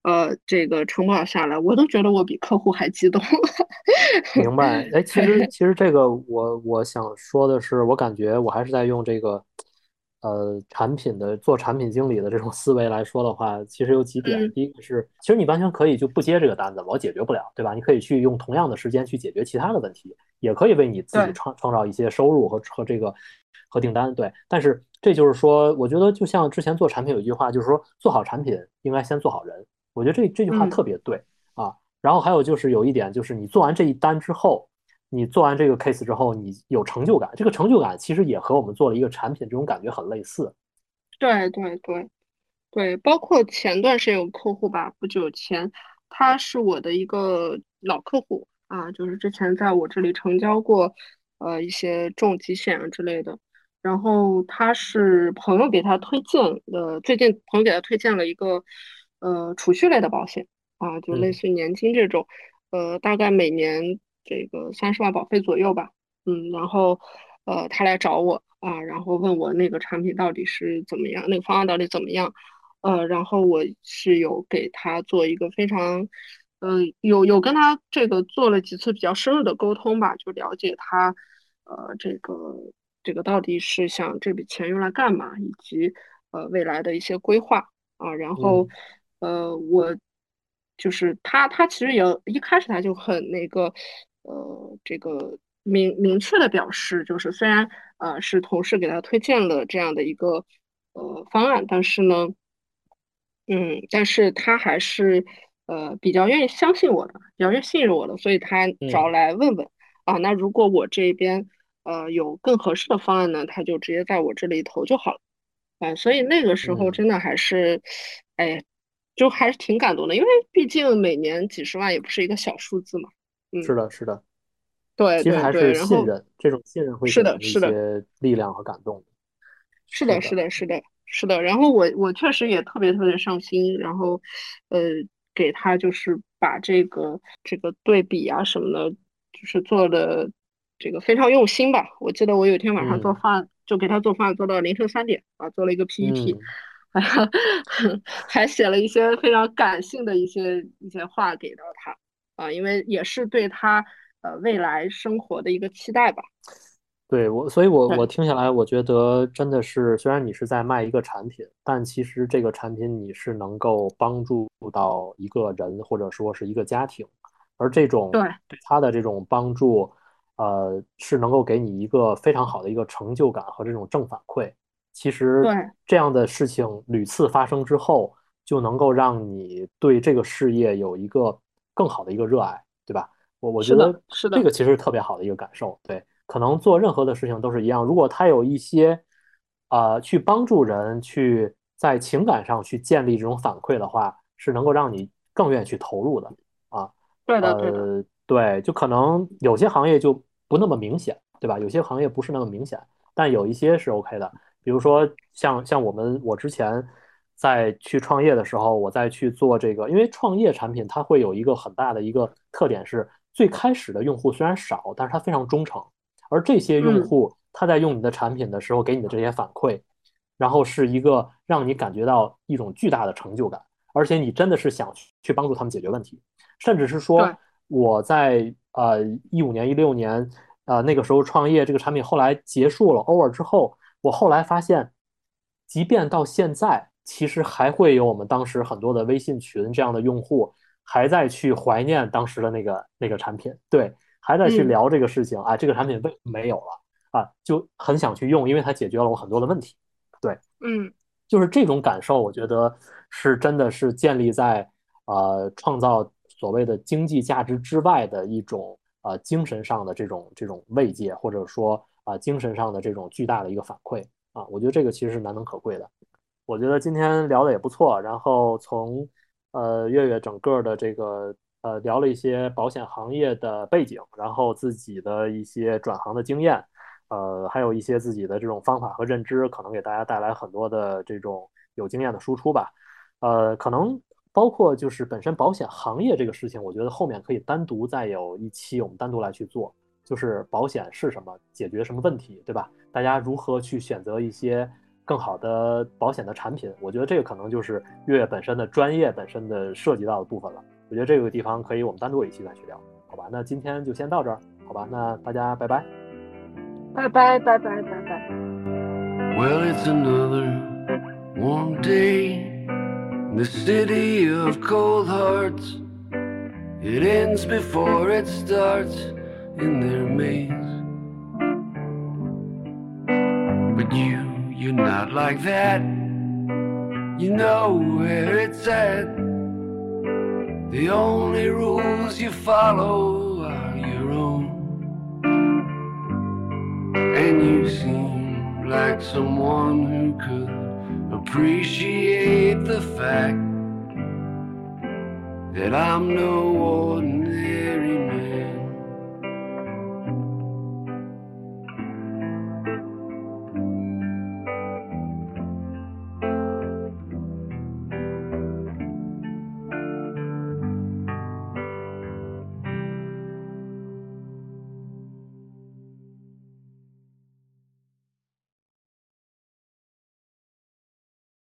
呃，这个承保下来，我都觉得我比客户还激动。明白。哎，其实其实这个我我想说的是，我感觉我还是在用这个呃产品的做产品经理的这种思维来说的话，其实有几点。嗯第一个是，其实你完全可以就不接这个单子，我解决不了，对吧？你可以去用同样的时间去解决其他的问题，也可以为你自己，创创造一些收入和和这个和订单，对。但是这就是说，我觉得就像之前做产品有一句话，就是说做好产品应该先做好人。我觉得这这句话嗯。特别对啊。然后还有就是有一点，就是你做完这一单之后，你做完这个 case 之后，你有成就感。这个成就感其实也和我们做了一个产品这种感觉很类似。对对对对，包括前段时间有客户吧，不久前，他是我的一个老客户啊，就是之前在我这里成交过，呃，一些重疾险啊之类的。然后他是朋友给他推荐的，最近朋友给他推荐了一个，呃，储蓄类的保险啊，就类嗯似于年金这种，呃，大概每年这个三十万保费左右吧。嗯，然后呃，他来找我啊，然后问我那个产品到底是怎么样，那个方案到底怎么样，呃，然后我是有给他做一个非常，呃，有有跟他这个做了几次比较深入的沟通吧，就了解他，呃，这个这个到底是想这笔钱用来干嘛，以及呃未来的一些规划。啊，然后嗯。呃，我就是他，他其实也一开始他就很那个，呃，这个明明确的表示，就是虽然呃是同事给他推荐了这样的一个呃方案，但是呢，嗯，但是他还是呃比较愿意相信我的，比较愿意信任我的，所以他找嗯来问问啊，那如果我这边呃有更合适的方案呢，他就直接在我这里投就好了。啊，所以那个时候嗯，真的还是，哎，就还是挺感动的，因为毕竟每年几十万也不是一个小数字嘛。嗯，是的，是的。对其实还是信任，这种信任会是的，是的，些力量和感动。是的，是是的，是的，是的。然后我我确实也特别特别上心，然后呃，给他就是把这个这个对比啊什么的，就是做的这个非常用心吧。我记得我有一天晚上做嗯饭，就给他做饭做到凌晨三点啊，做了一个 PPT，嗯。还还写了一些非常感性的一些一些话给到他啊，因为也是对他呃未来生活的一个期待吧。对我，所以我我听下来，我觉得真的是，虽然你是在卖一个产品，但其实这个产品你是能够帮助到一个人或者说是一个家庭，而这种对对他的这种帮助，呃，是能够给你一个非常好的一个成就感和这种正反馈。其实对，这样的事情屡次发生之后，就能够让你对这个事业有一个更好的一个热爱，对吧？我我觉，得是的，这个其实是特别好的一个感受，对。可能做任何的事情都是一样。如果他有一些，呃，去帮助人，去在情感上去建立这种反馈的话，是能够让你更愿意去投入的啊。对的，对的。呃，对，就可能有些行业就不那么明显，对吧？有些行业不是那么明显，但有一些是 OK 的。比如说像像我们我之前在去创业的时候，我再去做这个，因为创业产品它会有一个很大的一个特点是，最开始的用户虽然少，但是它非常忠诚，而这些用户他在用你的产品的时候给你的这些反馈，然后是一个让你感觉到一种巨大的成就感，而且你真的是想去帮助他们解决问题，甚至是说我在呃一五年一六年呃那个时候创业，这个产品后来结束了 over 之后。我后来发现，即便到现在，其实还会有我们当时很多的微信群这样的用户，还在去怀念当时的那个那个产品，对，还在去聊这个事情啊，这个产品为什么没有了啊？就很想去用，因为它解决了我很多的问题，对，嗯，就是这种感受，我觉得是真的是建立在呃创造所谓的经济价值之外的一种呃精神上的这种这种慰藉，或者说。啊，精神上的这种巨大的一个反馈啊，我觉得这个其实是难能可贵的。我觉得今天聊的也不错，然后从呃月月整个的这个呃聊了一些保险行业的背景，然后自己的一些转行的经验，呃，还有一些自己的这种方法和认知，可能给大家带来很多的这种有经验的输出吧。呃，可能包括就是本身保险行业这个事情，我觉得后面可以单独再有一期，我们单独来去做。就是保险是什么，解决什么问题，对吧？大家如何去选择一些更好的保险的产品？我觉得这个可能就是月月本身的专业本身的涉及到的部分了。我觉得这个地方可以我们单独一期再去聊，好吧？那今天就先到这儿，好吧？那大家拜拜，拜拜拜拜拜拜。Well, it's another warm day in the city of cold hearts. It ends before it starts. in their maze. But you, you're not like that. You know where it's at. The only rules you follow are your own. And you seem like someone who could appreciate the fact that I'm no ordinary